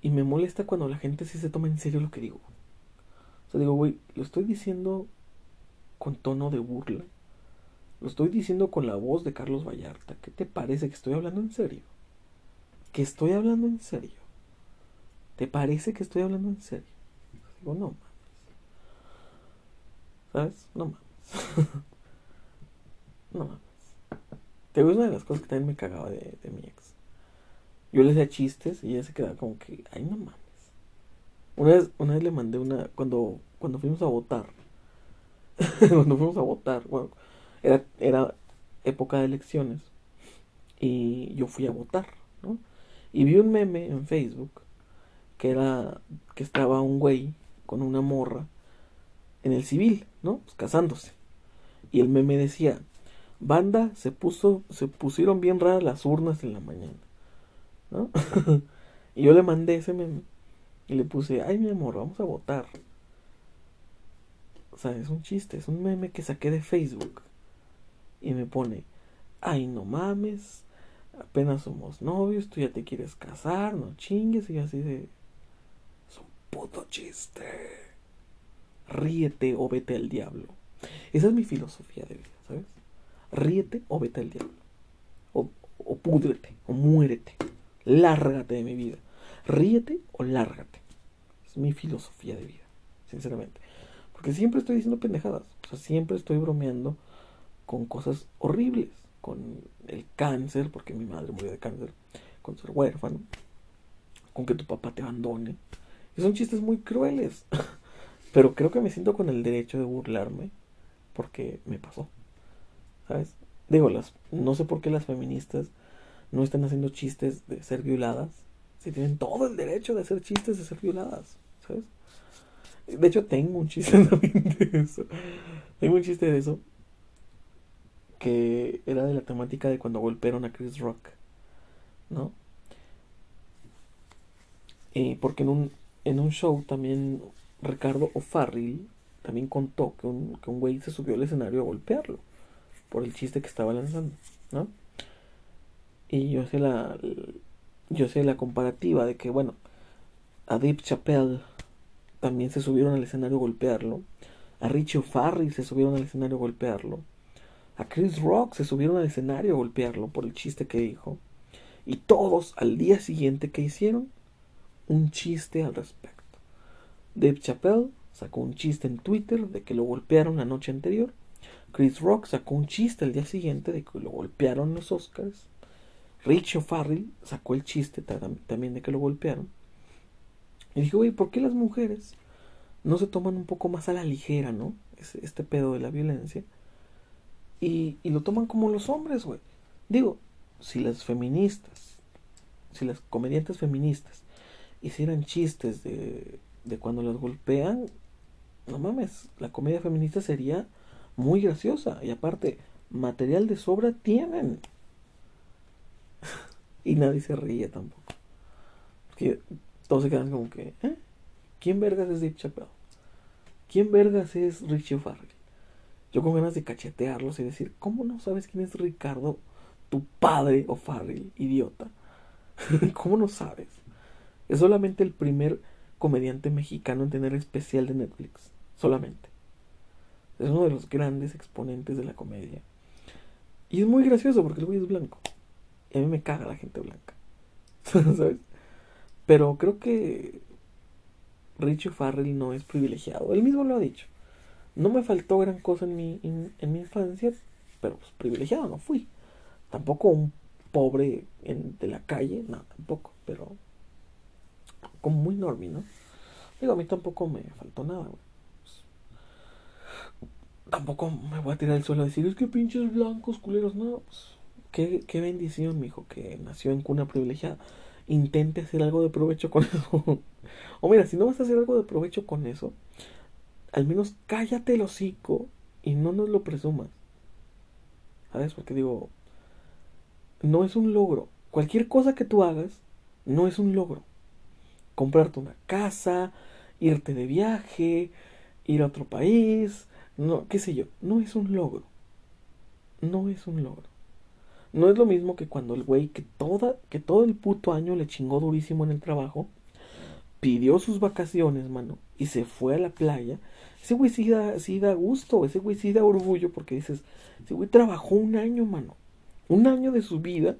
Y me molesta cuando la gente sí se toma en serio lo que digo. O sea, digo, güey, lo estoy diciendo con tono de burla. Lo estoy diciendo con la voz de Carlos Vallarta. ¿Qué te parece que estoy hablando en serio? Que estoy hablando en serio. ¿Te parece que estoy hablando en serio? Digo, no mames. ¿Sabes? No mames. No mames. Te una de las cosas que también me cagaba de, mi ex. Yo le hacía chistes y ella se quedaba como que, ay, no mames. Una vez, una vez le mandé una, cuando, cuando fuimos a votar, cuando fuimos a votar, bueno, era, era época de elecciones y yo fui a votar, ¿no? Y vi un meme en Facebook que era que estaba un güey con una morra en el civil, ¿no? Pues casándose. Y el meme decía, Banda, se puso, se pusieron bien raras las urnas en la mañana. ¿No? y yo le mandé ese meme. Y le puse, ay mi amor, vamos a votar. O sea, es un chiste, es un meme que saqué de Facebook. Y me pone, ay no mames, apenas somos novios, tú ya te quieres casar, no chingues. Y así de, es un puto chiste. Ríete o vete al diablo. Esa es mi filosofía de vida, ¿sabes? ríete o vete al diablo. O, o púdrete, o muérete. Lárgate de mi vida. Ríete o lárgate. Mi filosofía de vida, sinceramente. Porque siempre estoy diciendo pendejadas. O sea, siempre estoy bromeando con cosas horribles. Con el cáncer, porque mi madre murió de cáncer. Con ser huérfano. Con que tu papá te abandone. Y son chistes muy crueles. Pero creo que me siento con el derecho de burlarme. Porque me pasó. ¿Sabes? Digo, las, no sé por qué las feministas no están haciendo chistes de ser violadas. Si tienen todo el derecho de hacer chistes de ser violadas. ¿Sabes? De hecho, tengo un chiste de eso. Tengo un chiste de eso. Que era de la temática de cuando golpearon a Chris Rock. ¿No? Y porque en un, en un show también Ricardo O'Farrill también contó que un, que un güey se subió al escenario a golpearlo por el chiste que estaba lanzando, ¿no? Y yo sé la, yo sé la comparativa de que, bueno, a Deep Chappelle también se subieron al escenario a golpearlo, a Richie Farry se subieron al escenario a golpearlo, a Chris Rock se subieron al escenario a golpearlo por el chiste que dijo, y todos al día siguiente que hicieron un chiste al respecto. Dave Chappelle sacó un chiste en Twitter de que lo golpearon la noche anterior. Chris Rock sacó un chiste el día siguiente de que lo golpearon los Oscars. Rich O'Farrell sacó el chiste también de que lo golpearon. Y dijo, güey, ¿por qué las mujeres no se toman un poco más a la ligera, no? Este pedo de la violencia. Y, y lo toman como los hombres, güey. Digo, si las feministas, si las comediantes feministas hicieran chistes de, de cuando las golpean, no mames, la comedia feminista sería muy graciosa. Y aparte, material de sobra tienen. Y nadie se ríe tampoco. Todos se quedan como que, ¿eh? ¿Quién vergas es Dave Chappelle? ¿Quién vergas es Richie O'Farrell? Yo con ganas de cachetearlos y decir, ¿cómo no sabes quién es Ricardo, tu padre O'Farrell, idiota? ¿Cómo no sabes? Es solamente el primer comediante mexicano en tener especial de Netflix. Solamente. Es uno de los grandes exponentes de la comedia. Y es muy gracioso porque el güey es blanco. Y a mí me caga la gente blanca. ¿Sabes? Pero creo que Richie Farrell no es privilegiado. Él mismo lo ha dicho. No me faltó gran cosa en mi, en, mi infancia, pero pues, privilegiado no fui. Tampoco un pobre de la calle, no, tampoco, pero como muy normal, ¿no? Digo, a mí tampoco me faltó nada, güey. tampoco me voy a tirar el suelo a decir, es que pinches blancos, culeros, no, pues, qué, qué bendición, mijo, que nació en cuna privilegiada. Intente hacer algo de provecho con eso. o mira, si no vas a hacer algo de provecho con eso, al menos cállate el hocico y no nos lo presumas. ¿Sabes? Porque digo, no es un logro. Cualquier cosa que tú hagas no es un logro comprarte una casa, irte de viaje, ir a otro país, no, qué sé yo, no es un logro. No es un logro. No es lo mismo que cuando el güey que toda, que todo el puto año le chingó durísimo en el trabajo, pidió sus vacaciones, mano, y se fue a la playa. Ese güey sí da, sí da gusto, ese güey sí da orgullo porque dices, ese güey trabajó un año, mano. Un año de su vida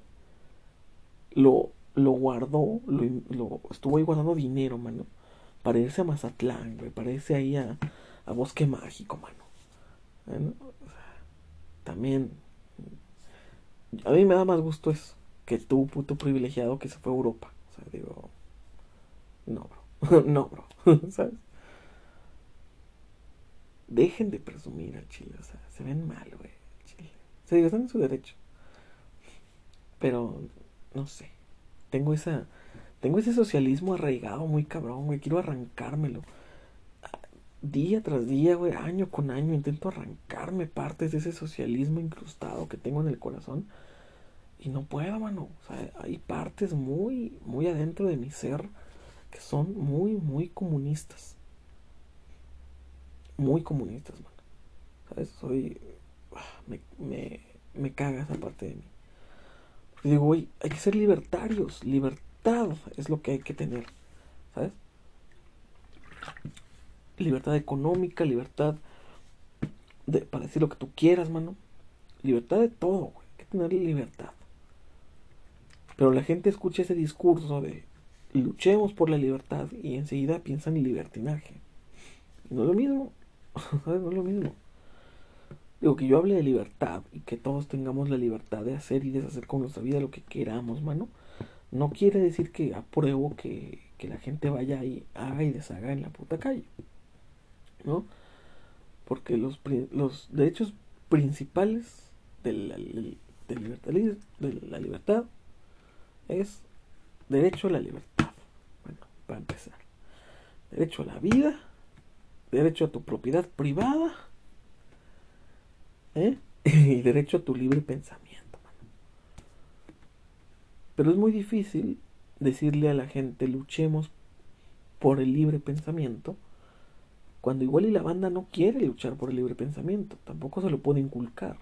lo, lo guardó, lo, estuvo ahí guardando dinero, mano, para irse a Mazatlán, güey, para irse ahí a, a Bosque Mágico, mano. también, a mí me da más gusto eso, que tú, puto privilegiado, que se fue a Europa. O sea, digo, no, bro, no, bro, ¿sabes? Dejen de presumir al chile, o sea, se ven mal, güey, chile. Se digo, están en su derecho. Pero, no sé tengo esa tengo ese socialismo arraigado muy cabrón, güey, quiero arrancármelo. Día tras día, güey, año con año intento arrancarme partes de ese socialismo incrustado que tengo en el corazón y no puedo, mano. O sea, hay partes muy muy adentro de mi ser que son muy muy comunistas. Muy comunistas, mano. ¿Sabes? Soy ah, me, me, me caga esa parte de mí. Y digo, güey, hay que ser libertarios. Libertad es lo que hay que tener. ¿Sabes? Libertad económica, libertad de, para decir lo que tú quieras, mano. Libertad de todo, güey. Hay que tener libertad. Pero la gente escucha ese discurso de luchemos por la libertad y enseguida piensan en libertinaje. no es lo mismo. ¿Sabes? No es lo mismo. Digo, que yo hable de libertad y que todos tengamos la libertad de hacer y deshacer con nuestra vida lo que queramos, mano. No quiere decir que apruebo que, que la gente vaya y haga y deshaga en la puta calle. ¿No? Porque los, los derechos principales de la, de, la libertad es derecho a la libertad. Bueno, para empezar. Derecho a la vida, derecho a tu propiedad privada ¿eh? y derecho a tu libre pensamiento. Pero es muy difícil decirle a la gente luchemos por el libre pensamiento Cuando igual y la banda no quiere luchar por el libre pensamiento, tampoco se lo puede inculcar,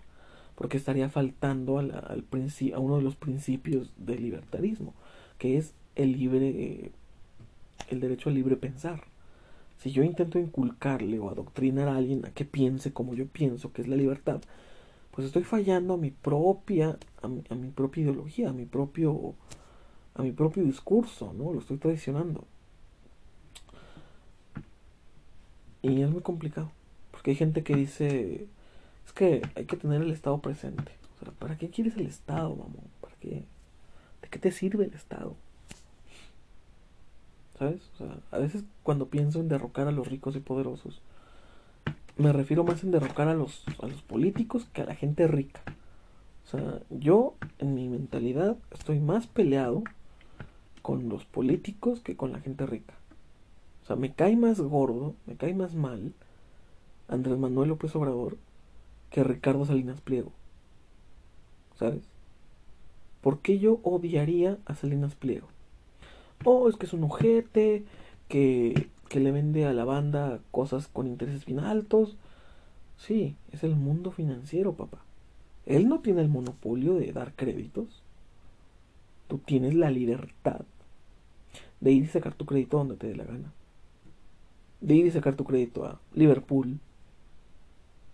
porque estaría faltando al, a uno de los principios del libertarismo, que es el libre, el derecho al libre pensar. Si yo intento inculcarle o adoctrinar a alguien a que piense como yo pienso, que es la libertad, pues estoy fallando a mi propia, a mi, propia ideología, a mi propio, a mi propio discurso, ¿no? Lo estoy traicionando. Y es muy complicado, porque hay gente que dice, es que hay que tener el Estado presente. O sea, ¿para qué quieres el Estado, mamón? ¿Para qué? ¿De qué te sirve el Estado? ¿Sabes? O sea, a veces cuando pienso en derrocar a los ricos y poderosos, me refiero más en derrocar a los, a los políticos que a la gente rica. O sea, yo en mi mentalidad estoy más peleado con los políticos que con la gente rica. Sea, me cae más gordo, me cae más mal Andrés Manuel López Obrador que Ricardo Salinas Pliego. ¿Sabes? ¿Por qué yo odiaría a Salinas Pliego? oh, es que es un ojete, que, que le vende a la banda cosas con intereses bien altos. Sí, es el mundo financiero, papá. Él no tiene el monopolio de dar créditos. Tú tienes la libertad de ir y sacar tu crédito donde te dé la gana. De ir y sacar tu crédito a Liverpool,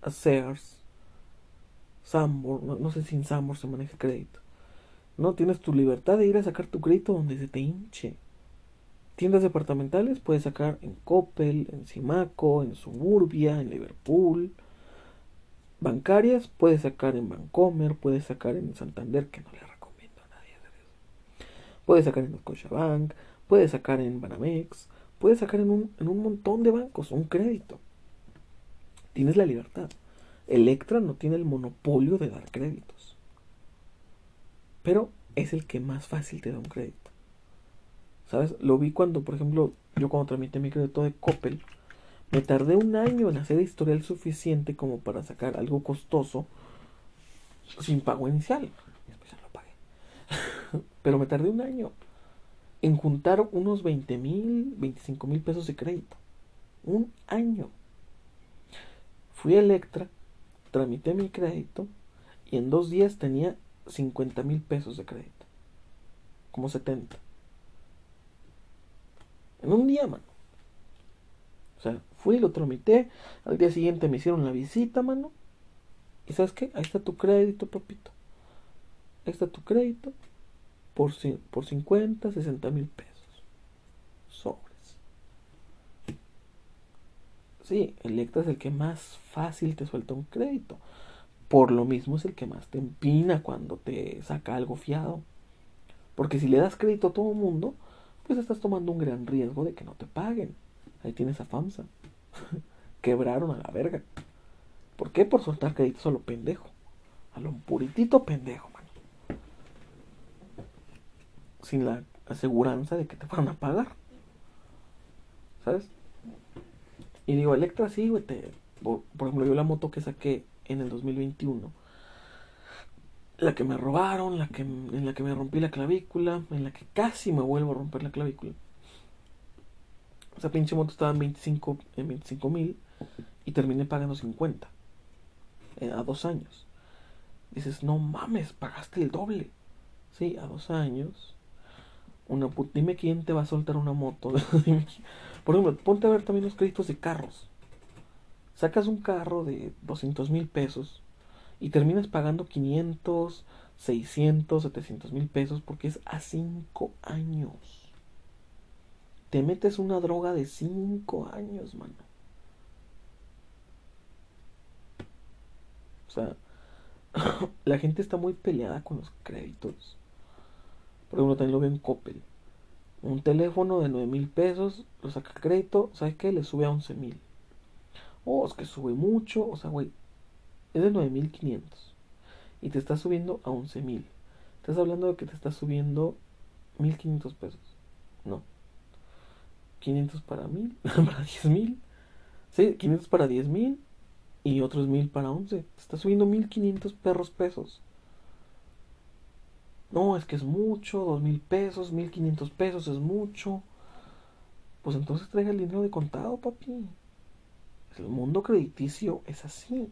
a Sears, Sambor, no, no sé si en Sambor se maneja crédito. No tienes tu libertad de ir a sacar tu crédito donde se te hinche. Tiendas departamentales puedes sacar en Coppel, en Simaco, en Suburbia, en Liverpool. Bancarias puedes sacar en Bancomer, puedes sacar en Santander, que no le recomiendo a nadie hacer eso. Puedes sacar en Scotiabank, puedes sacar en Banamex, puedes sacar en un, en un montón de bancos un crédito. Tienes la libertad. Electra no tiene el monopolio de dar créditos pero es el que más fácil te da un crédito. ¿Sabes? Lo vi cuando, por ejemplo, yo cuando tramité mi crédito de Coppel, me tardé un año en hacer historial suficiente como para sacar algo costoso sin pago inicial. Después ya lo pagué. pero me tardé un año en juntar unos 20 mil, 25 mil pesos de crédito. Un año. Fui a Electra, tramité mi crédito y en dos días tenía 50 mil pesos de crédito. Como 70. En un día, mano. O sea, fui, lo tramité. Al día siguiente me hicieron la visita, mano. ¿Y sabes qué? Ahí está tu crédito, papito. Ahí está tu crédito. Por, por 50, 60 mil pesos. Sobres. Sí, Electra es el que más fácil te suelta un crédito. Por lo mismo es el que más te empina cuando te saca algo fiado. Porque si le das crédito a todo el mundo, pues estás tomando un gran riesgo de que no te paguen. Ahí tienes a FAMSA. Quebraron a la verga. ¿Por qué? Por soltar crédito a lo pendejo. A lo puritito pendejo. Sin la aseguranza de que te van a pagar. ¿Sabes? Y digo, Electra sí, güey. por, por ejemplo, yo la moto que saqué en el 2021. La que me robaron, la que, en la que me rompí la clavícula, en la que casi me vuelvo a romper la clavícula. Esa pinche moto estaba en 25 en 25 mil y terminé pagando 50 eh, a dos años. Dices, no mames, pagaste el doble. Sí, a dos años. Una dime quién te va a soltar una moto. Por ejemplo, ponte a ver también los créditos de carros. Sacas un carro de 200 mil pesos y terminas pagando 500, 600, 700 mil pesos porque es a 5 años. Te metes una droga de 5 años, mano. O sea, la gente está muy peleada con los créditos. Por ejemplo, también lo veo en Coppel. Un teléfono de 9 mil pesos, lo saca crédito, ¿sabes qué? Le sube a 11 mil. Oh, es que sube mucho. O sea, güey, es de 9500. Y te está subiendo a 11000. Estás hablando de que te está subiendo 1500 pesos. No. 500 para 1000, para 10000. Sí, 500 para 10000 y otros 1000 para 11. Te está subiendo 1500 perros pesos. No, es que es mucho, 2000 pesos, 1500 pesos es mucho. Pues entonces traiga el dinero de contado, papi. El mundo crediticio es así.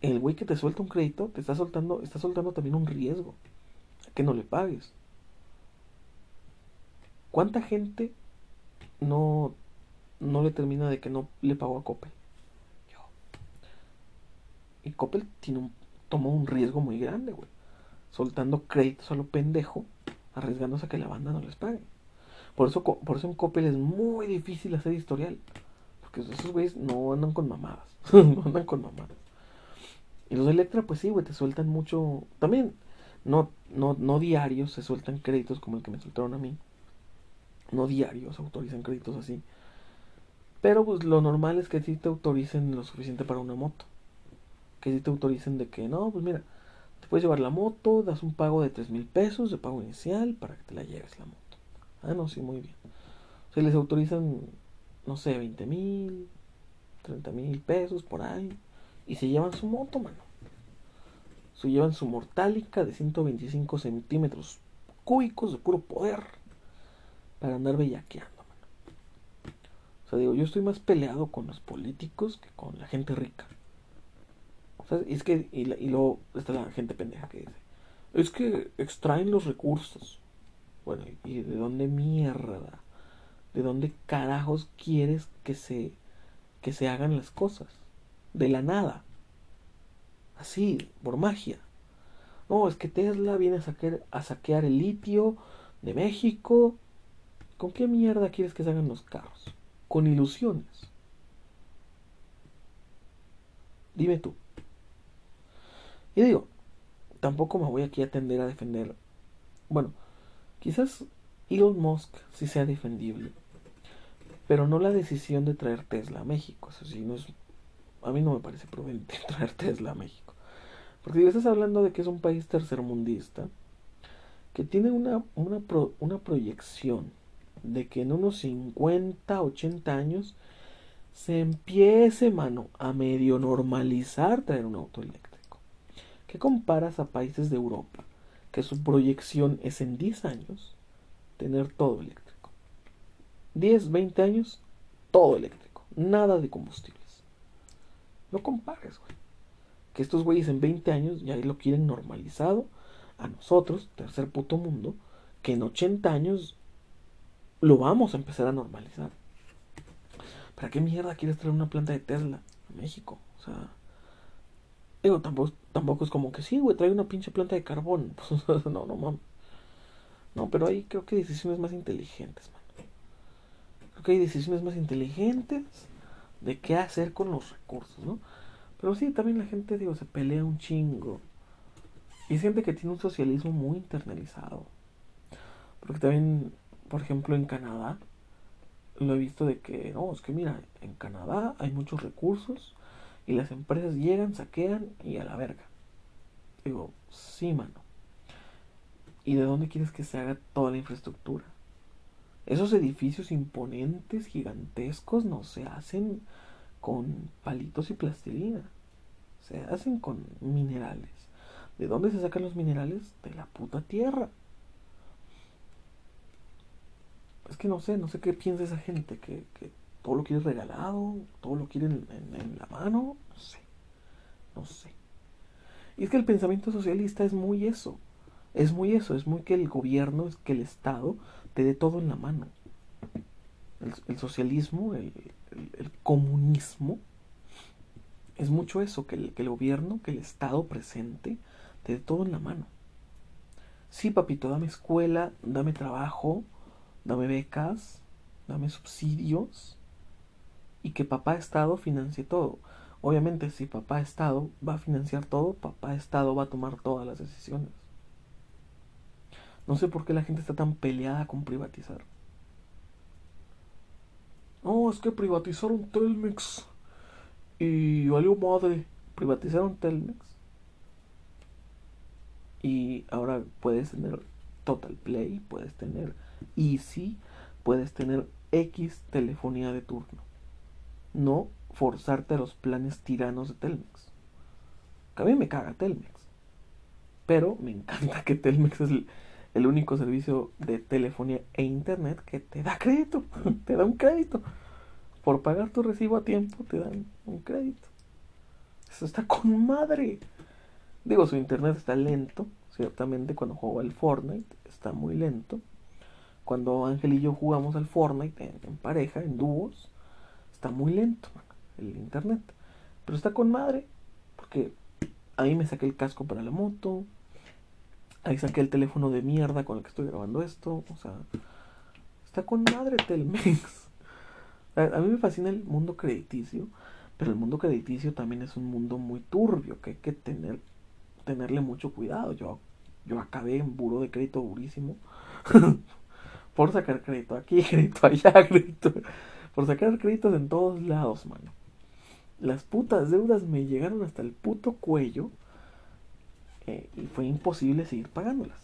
El güey que te suelta un crédito te está soltando, está soltando también un riesgo. Que no le pagues. ¿Cuánta gente no, no le termina de que no le pagó a Coppel? Yo. Y Coppel tomó un riesgo muy grande, güey. Soltando créditos a lo pendejo, arriesgándose a que la banda no les pague. Por eso, por eso en Coppel es muy difícil hacer historial. Porque esos güeyes no andan con mamadas. no andan con mamadas. Y los de Electra, pues sí, güey, te sueltan mucho. También, no, no, no diarios se sueltan créditos como el que me soltaron a mí. No diarios autorizan créditos así. Pero pues lo normal es que sí te autoricen lo suficiente para una moto. Que sí te autoricen de que no, pues mira, te puedes llevar la moto, das un pago de tres mil pesos de pago inicial para que te la lleves la moto. Ah, no, sí, muy bien. Se les autorizan, no sé, 20 mil, 30 mil pesos por ahí. Y se llevan su moto, mano. Se llevan su mortálica de 125 centímetros cúbicos de puro poder para andar bellaqueando, mano. O sea, digo, yo estoy más peleado con los políticos que con la gente rica. Sea, es que, y, y luego está la gente pendeja que dice, es que extraen los recursos. Bueno, ¿y de dónde mierda? ¿De dónde carajos quieres que se, que se hagan las cosas? De la nada. Así, por magia. No, es que Tesla viene a saquear, a saquear el litio de México. ¿Con qué mierda quieres que se hagan los carros? Con ilusiones. Dime tú. Y digo, tampoco me voy aquí a tender a defender. Bueno, Quizás Elon Musk sí sea defendible, pero no la decisión de traer Tesla a México. Eso sí, no es, a mí no me parece prudente traer Tesla a México. Porque si estás hablando de que es un país tercermundista, que tiene una, una, una proyección de que en unos 50, 80 años se empiece, mano, a medio normalizar traer un auto eléctrico. ¿Qué comparas a países de Europa? que su proyección es en 10 años tener todo eléctrico. 10, 20 años, todo eléctrico. Nada de combustibles. No compares, güey. Que estos güeyes en 20 años ya lo quieren normalizado. A nosotros, tercer puto mundo, que en 80 años lo vamos a empezar a normalizar. ¿Para qué mierda quieres traer una planta de Tesla a México? O sea, Digo, tampoco, tampoco es como que sí, güey, trae una pinche planta de carbón. no, no mames. No, pero hay creo que decisiones más inteligentes, man. Creo que hay decisiones más inteligentes de qué hacer con los recursos, ¿no? Pero sí, también la gente, digo, se pelea un chingo. Y siente que tiene un socialismo muy internalizado. Porque también, por ejemplo, en Canadá, lo he visto de que, no, es que mira, en Canadá hay muchos recursos y las empresas llegan, saquean y a la verga. Digo, sí, mano. ¿Y de dónde quieres que se haga toda la infraestructura? Esos edificios imponentes, gigantescos, no se hacen con palitos y plastilina. Se hacen con minerales. ¿De dónde se sacan los minerales? De la puta tierra. Es que no sé, no sé qué piensa esa gente que, que todo lo quiere regalado, todo lo quiere en, la mano, no sé, no sé. Y es que el pensamiento socialista es muy eso, es muy eso, es muy que el gobierno, que el Estado te dé todo en la mano. El, socialismo, el, comunismo, es mucho eso, que el, que el gobierno, que el Estado presente, te dé todo en la mano. Sí, papito, dame escuela, dame trabajo, dame becas, dame subsidios, y que papá Estado financie todo. Obviamente si papá Estado va a financiar todo, papá Estado va a tomar todas las decisiones. No sé por qué la gente está tan peleada con privatizar. No, es que privatizaron Telmex y valió madre. Privatizaron Telmex y ahora puedes tener Total Play, puedes tener Easy, puedes tener X telefonía de turno no forzarte a los planes tiranos de Telmex. a mí me caga Telmex. Pero me encanta que Telmex es el, único servicio de telefonía e internet que te da crédito. te da un crédito. Por pagar tu recibo a tiempo te dan un crédito. Eso está con madre. Digo, su internet está lento, ciertamente cuando juego al Fortnite está muy lento. Cuando Ángel y yo jugamos al Fortnite en, pareja, en dúos, está muy lento el internet. Pero está con madre, porque ahí me saqué el casco para la moto, ahí saqué el teléfono de mierda con el que estoy grabando esto, o sea, está con madre Telmex. A, mí me fascina el mundo crediticio, pero el mundo crediticio también es un mundo muy turbio que hay que tener tenerle mucho cuidado. Yo, yo acabé en buro de crédito durísimo por sacar crédito aquí, crédito allá, crédito por sacar créditos en todos lados, mano. Las putas deudas me llegaron hasta el puto cuello eh, y fue imposible seguir pagándolas.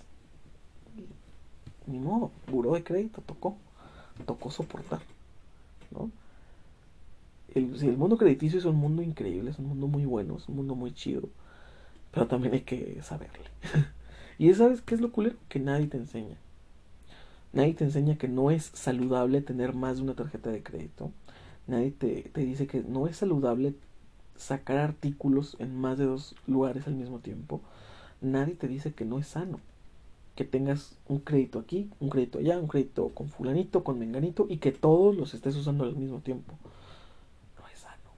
Ni modo, buro de crédito tocó, tocó soportar. El, el mundo crediticio es un mundo increíble, es un mundo muy bueno, es un mundo muy chido, pero también hay que saberle. y ¿sabes qué es lo culero? Que nadie te enseña. Nadie te enseña que no es saludable tener más de una tarjeta de crédito. Nadie te, te dice que no es saludable sacar artículos en más de dos lugares al mismo tiempo. Nadie te dice que no es sano que tengas un crédito aquí, un crédito allá, un crédito con fulanito, con menganito y que todos los estés usando al mismo tiempo. No es sano.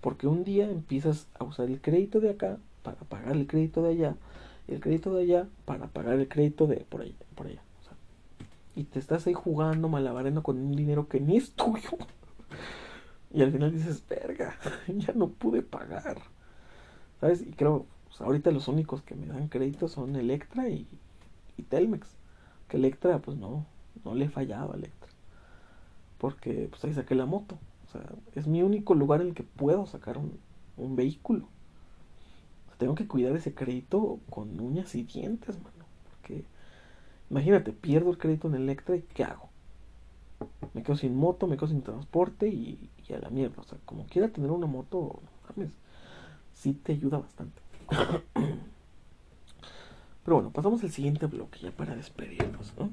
Porque un día empiezas a usar el crédito de acá para pagar el crédito de allá y el crédito de allá para pagar el crédito de por allá. Por allá. Y te estás ahí jugando, malabarendo con un dinero que ni es tuyo. Y al final dices, verga, ya no pude pagar. ¿Sabes? Y creo, ahorita los únicos que me dan crédito son Electra y, y Telmex. Que Electra, pues no, no le fallaba a Electra. Porque pues ahí saqué la moto. O sea, es mi único lugar en el que puedo sacar un, un vehículo. tengo que cuidar ese crédito con uñas y dientes, mano. Porque, imagínate, pierdo el crédito en Electra y ¿qué hago? Me quedo sin moto, me quedo sin transporte y, a la mierda. O sea, como quiera tener una moto, ¿sabes? Sí te ayuda bastante. Pero bueno, pasamos al siguiente bloque ya para despedirnos, ¿no?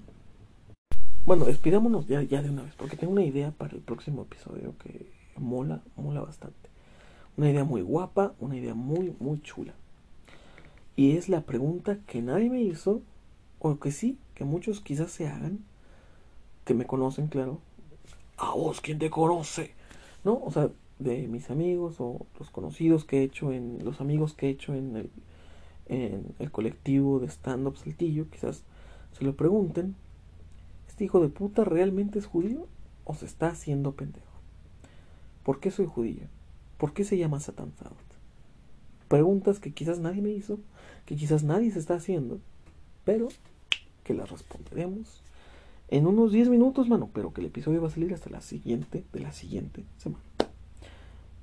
Bueno, despidámonos ya, ya de una vez, porque tengo una idea para el próximo episodio que mola, mola bastante. Una idea muy guapa, una idea muy, muy chula. Y es la pregunta que nadie me hizo, o que sí, que muchos quizás se hagan, que me conocen, claro. A vos, ¿quién te conoce? ¿No? O sea, de mis amigos o los conocidos que he hecho en, los amigos que he hecho en el en el colectivo de stand-up Saltillo, quizás se lo pregunten, ¿este hijo de puta realmente es judío o se está haciendo pendejo? ¿Por qué soy judío? ¿Por qué se llama Satan Faust? Preguntas que quizás nadie me hizo, que quizás nadie se está haciendo, pero que las responderemos en unos 10 minutos, mano, pero que el episodio va a salir hasta la siguiente, de la siguiente semana.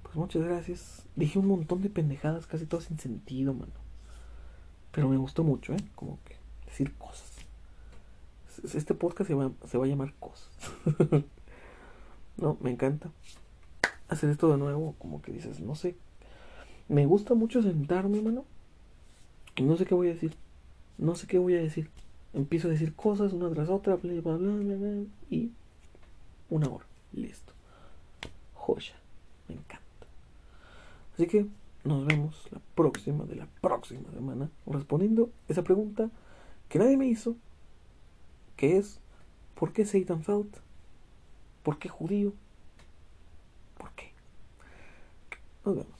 Pues muchas gracias. Dije un montón de pendejadas, casi todas sin sentido, mano. Pero me gustó mucho, ¿eh? Como que decir cosas. Este podcast se va, se va a llamar cosas. no, me encanta hacer esto de nuevo. Como que dices, no sé. Me gusta mucho sentarme, mano. Y no sé qué voy a decir. No sé qué voy a decir. Empiezo a decir cosas una tras otra, bla, bla, bla, bla, y una hora. Listo. Joya. Me encanta. Así que nos vemos la próxima de la próxima semana respondiendo esa pregunta que nadie me hizo, que es ¿por qué Satan Felt? ¿Por qué judío? ¿Por qué? Nos vemos.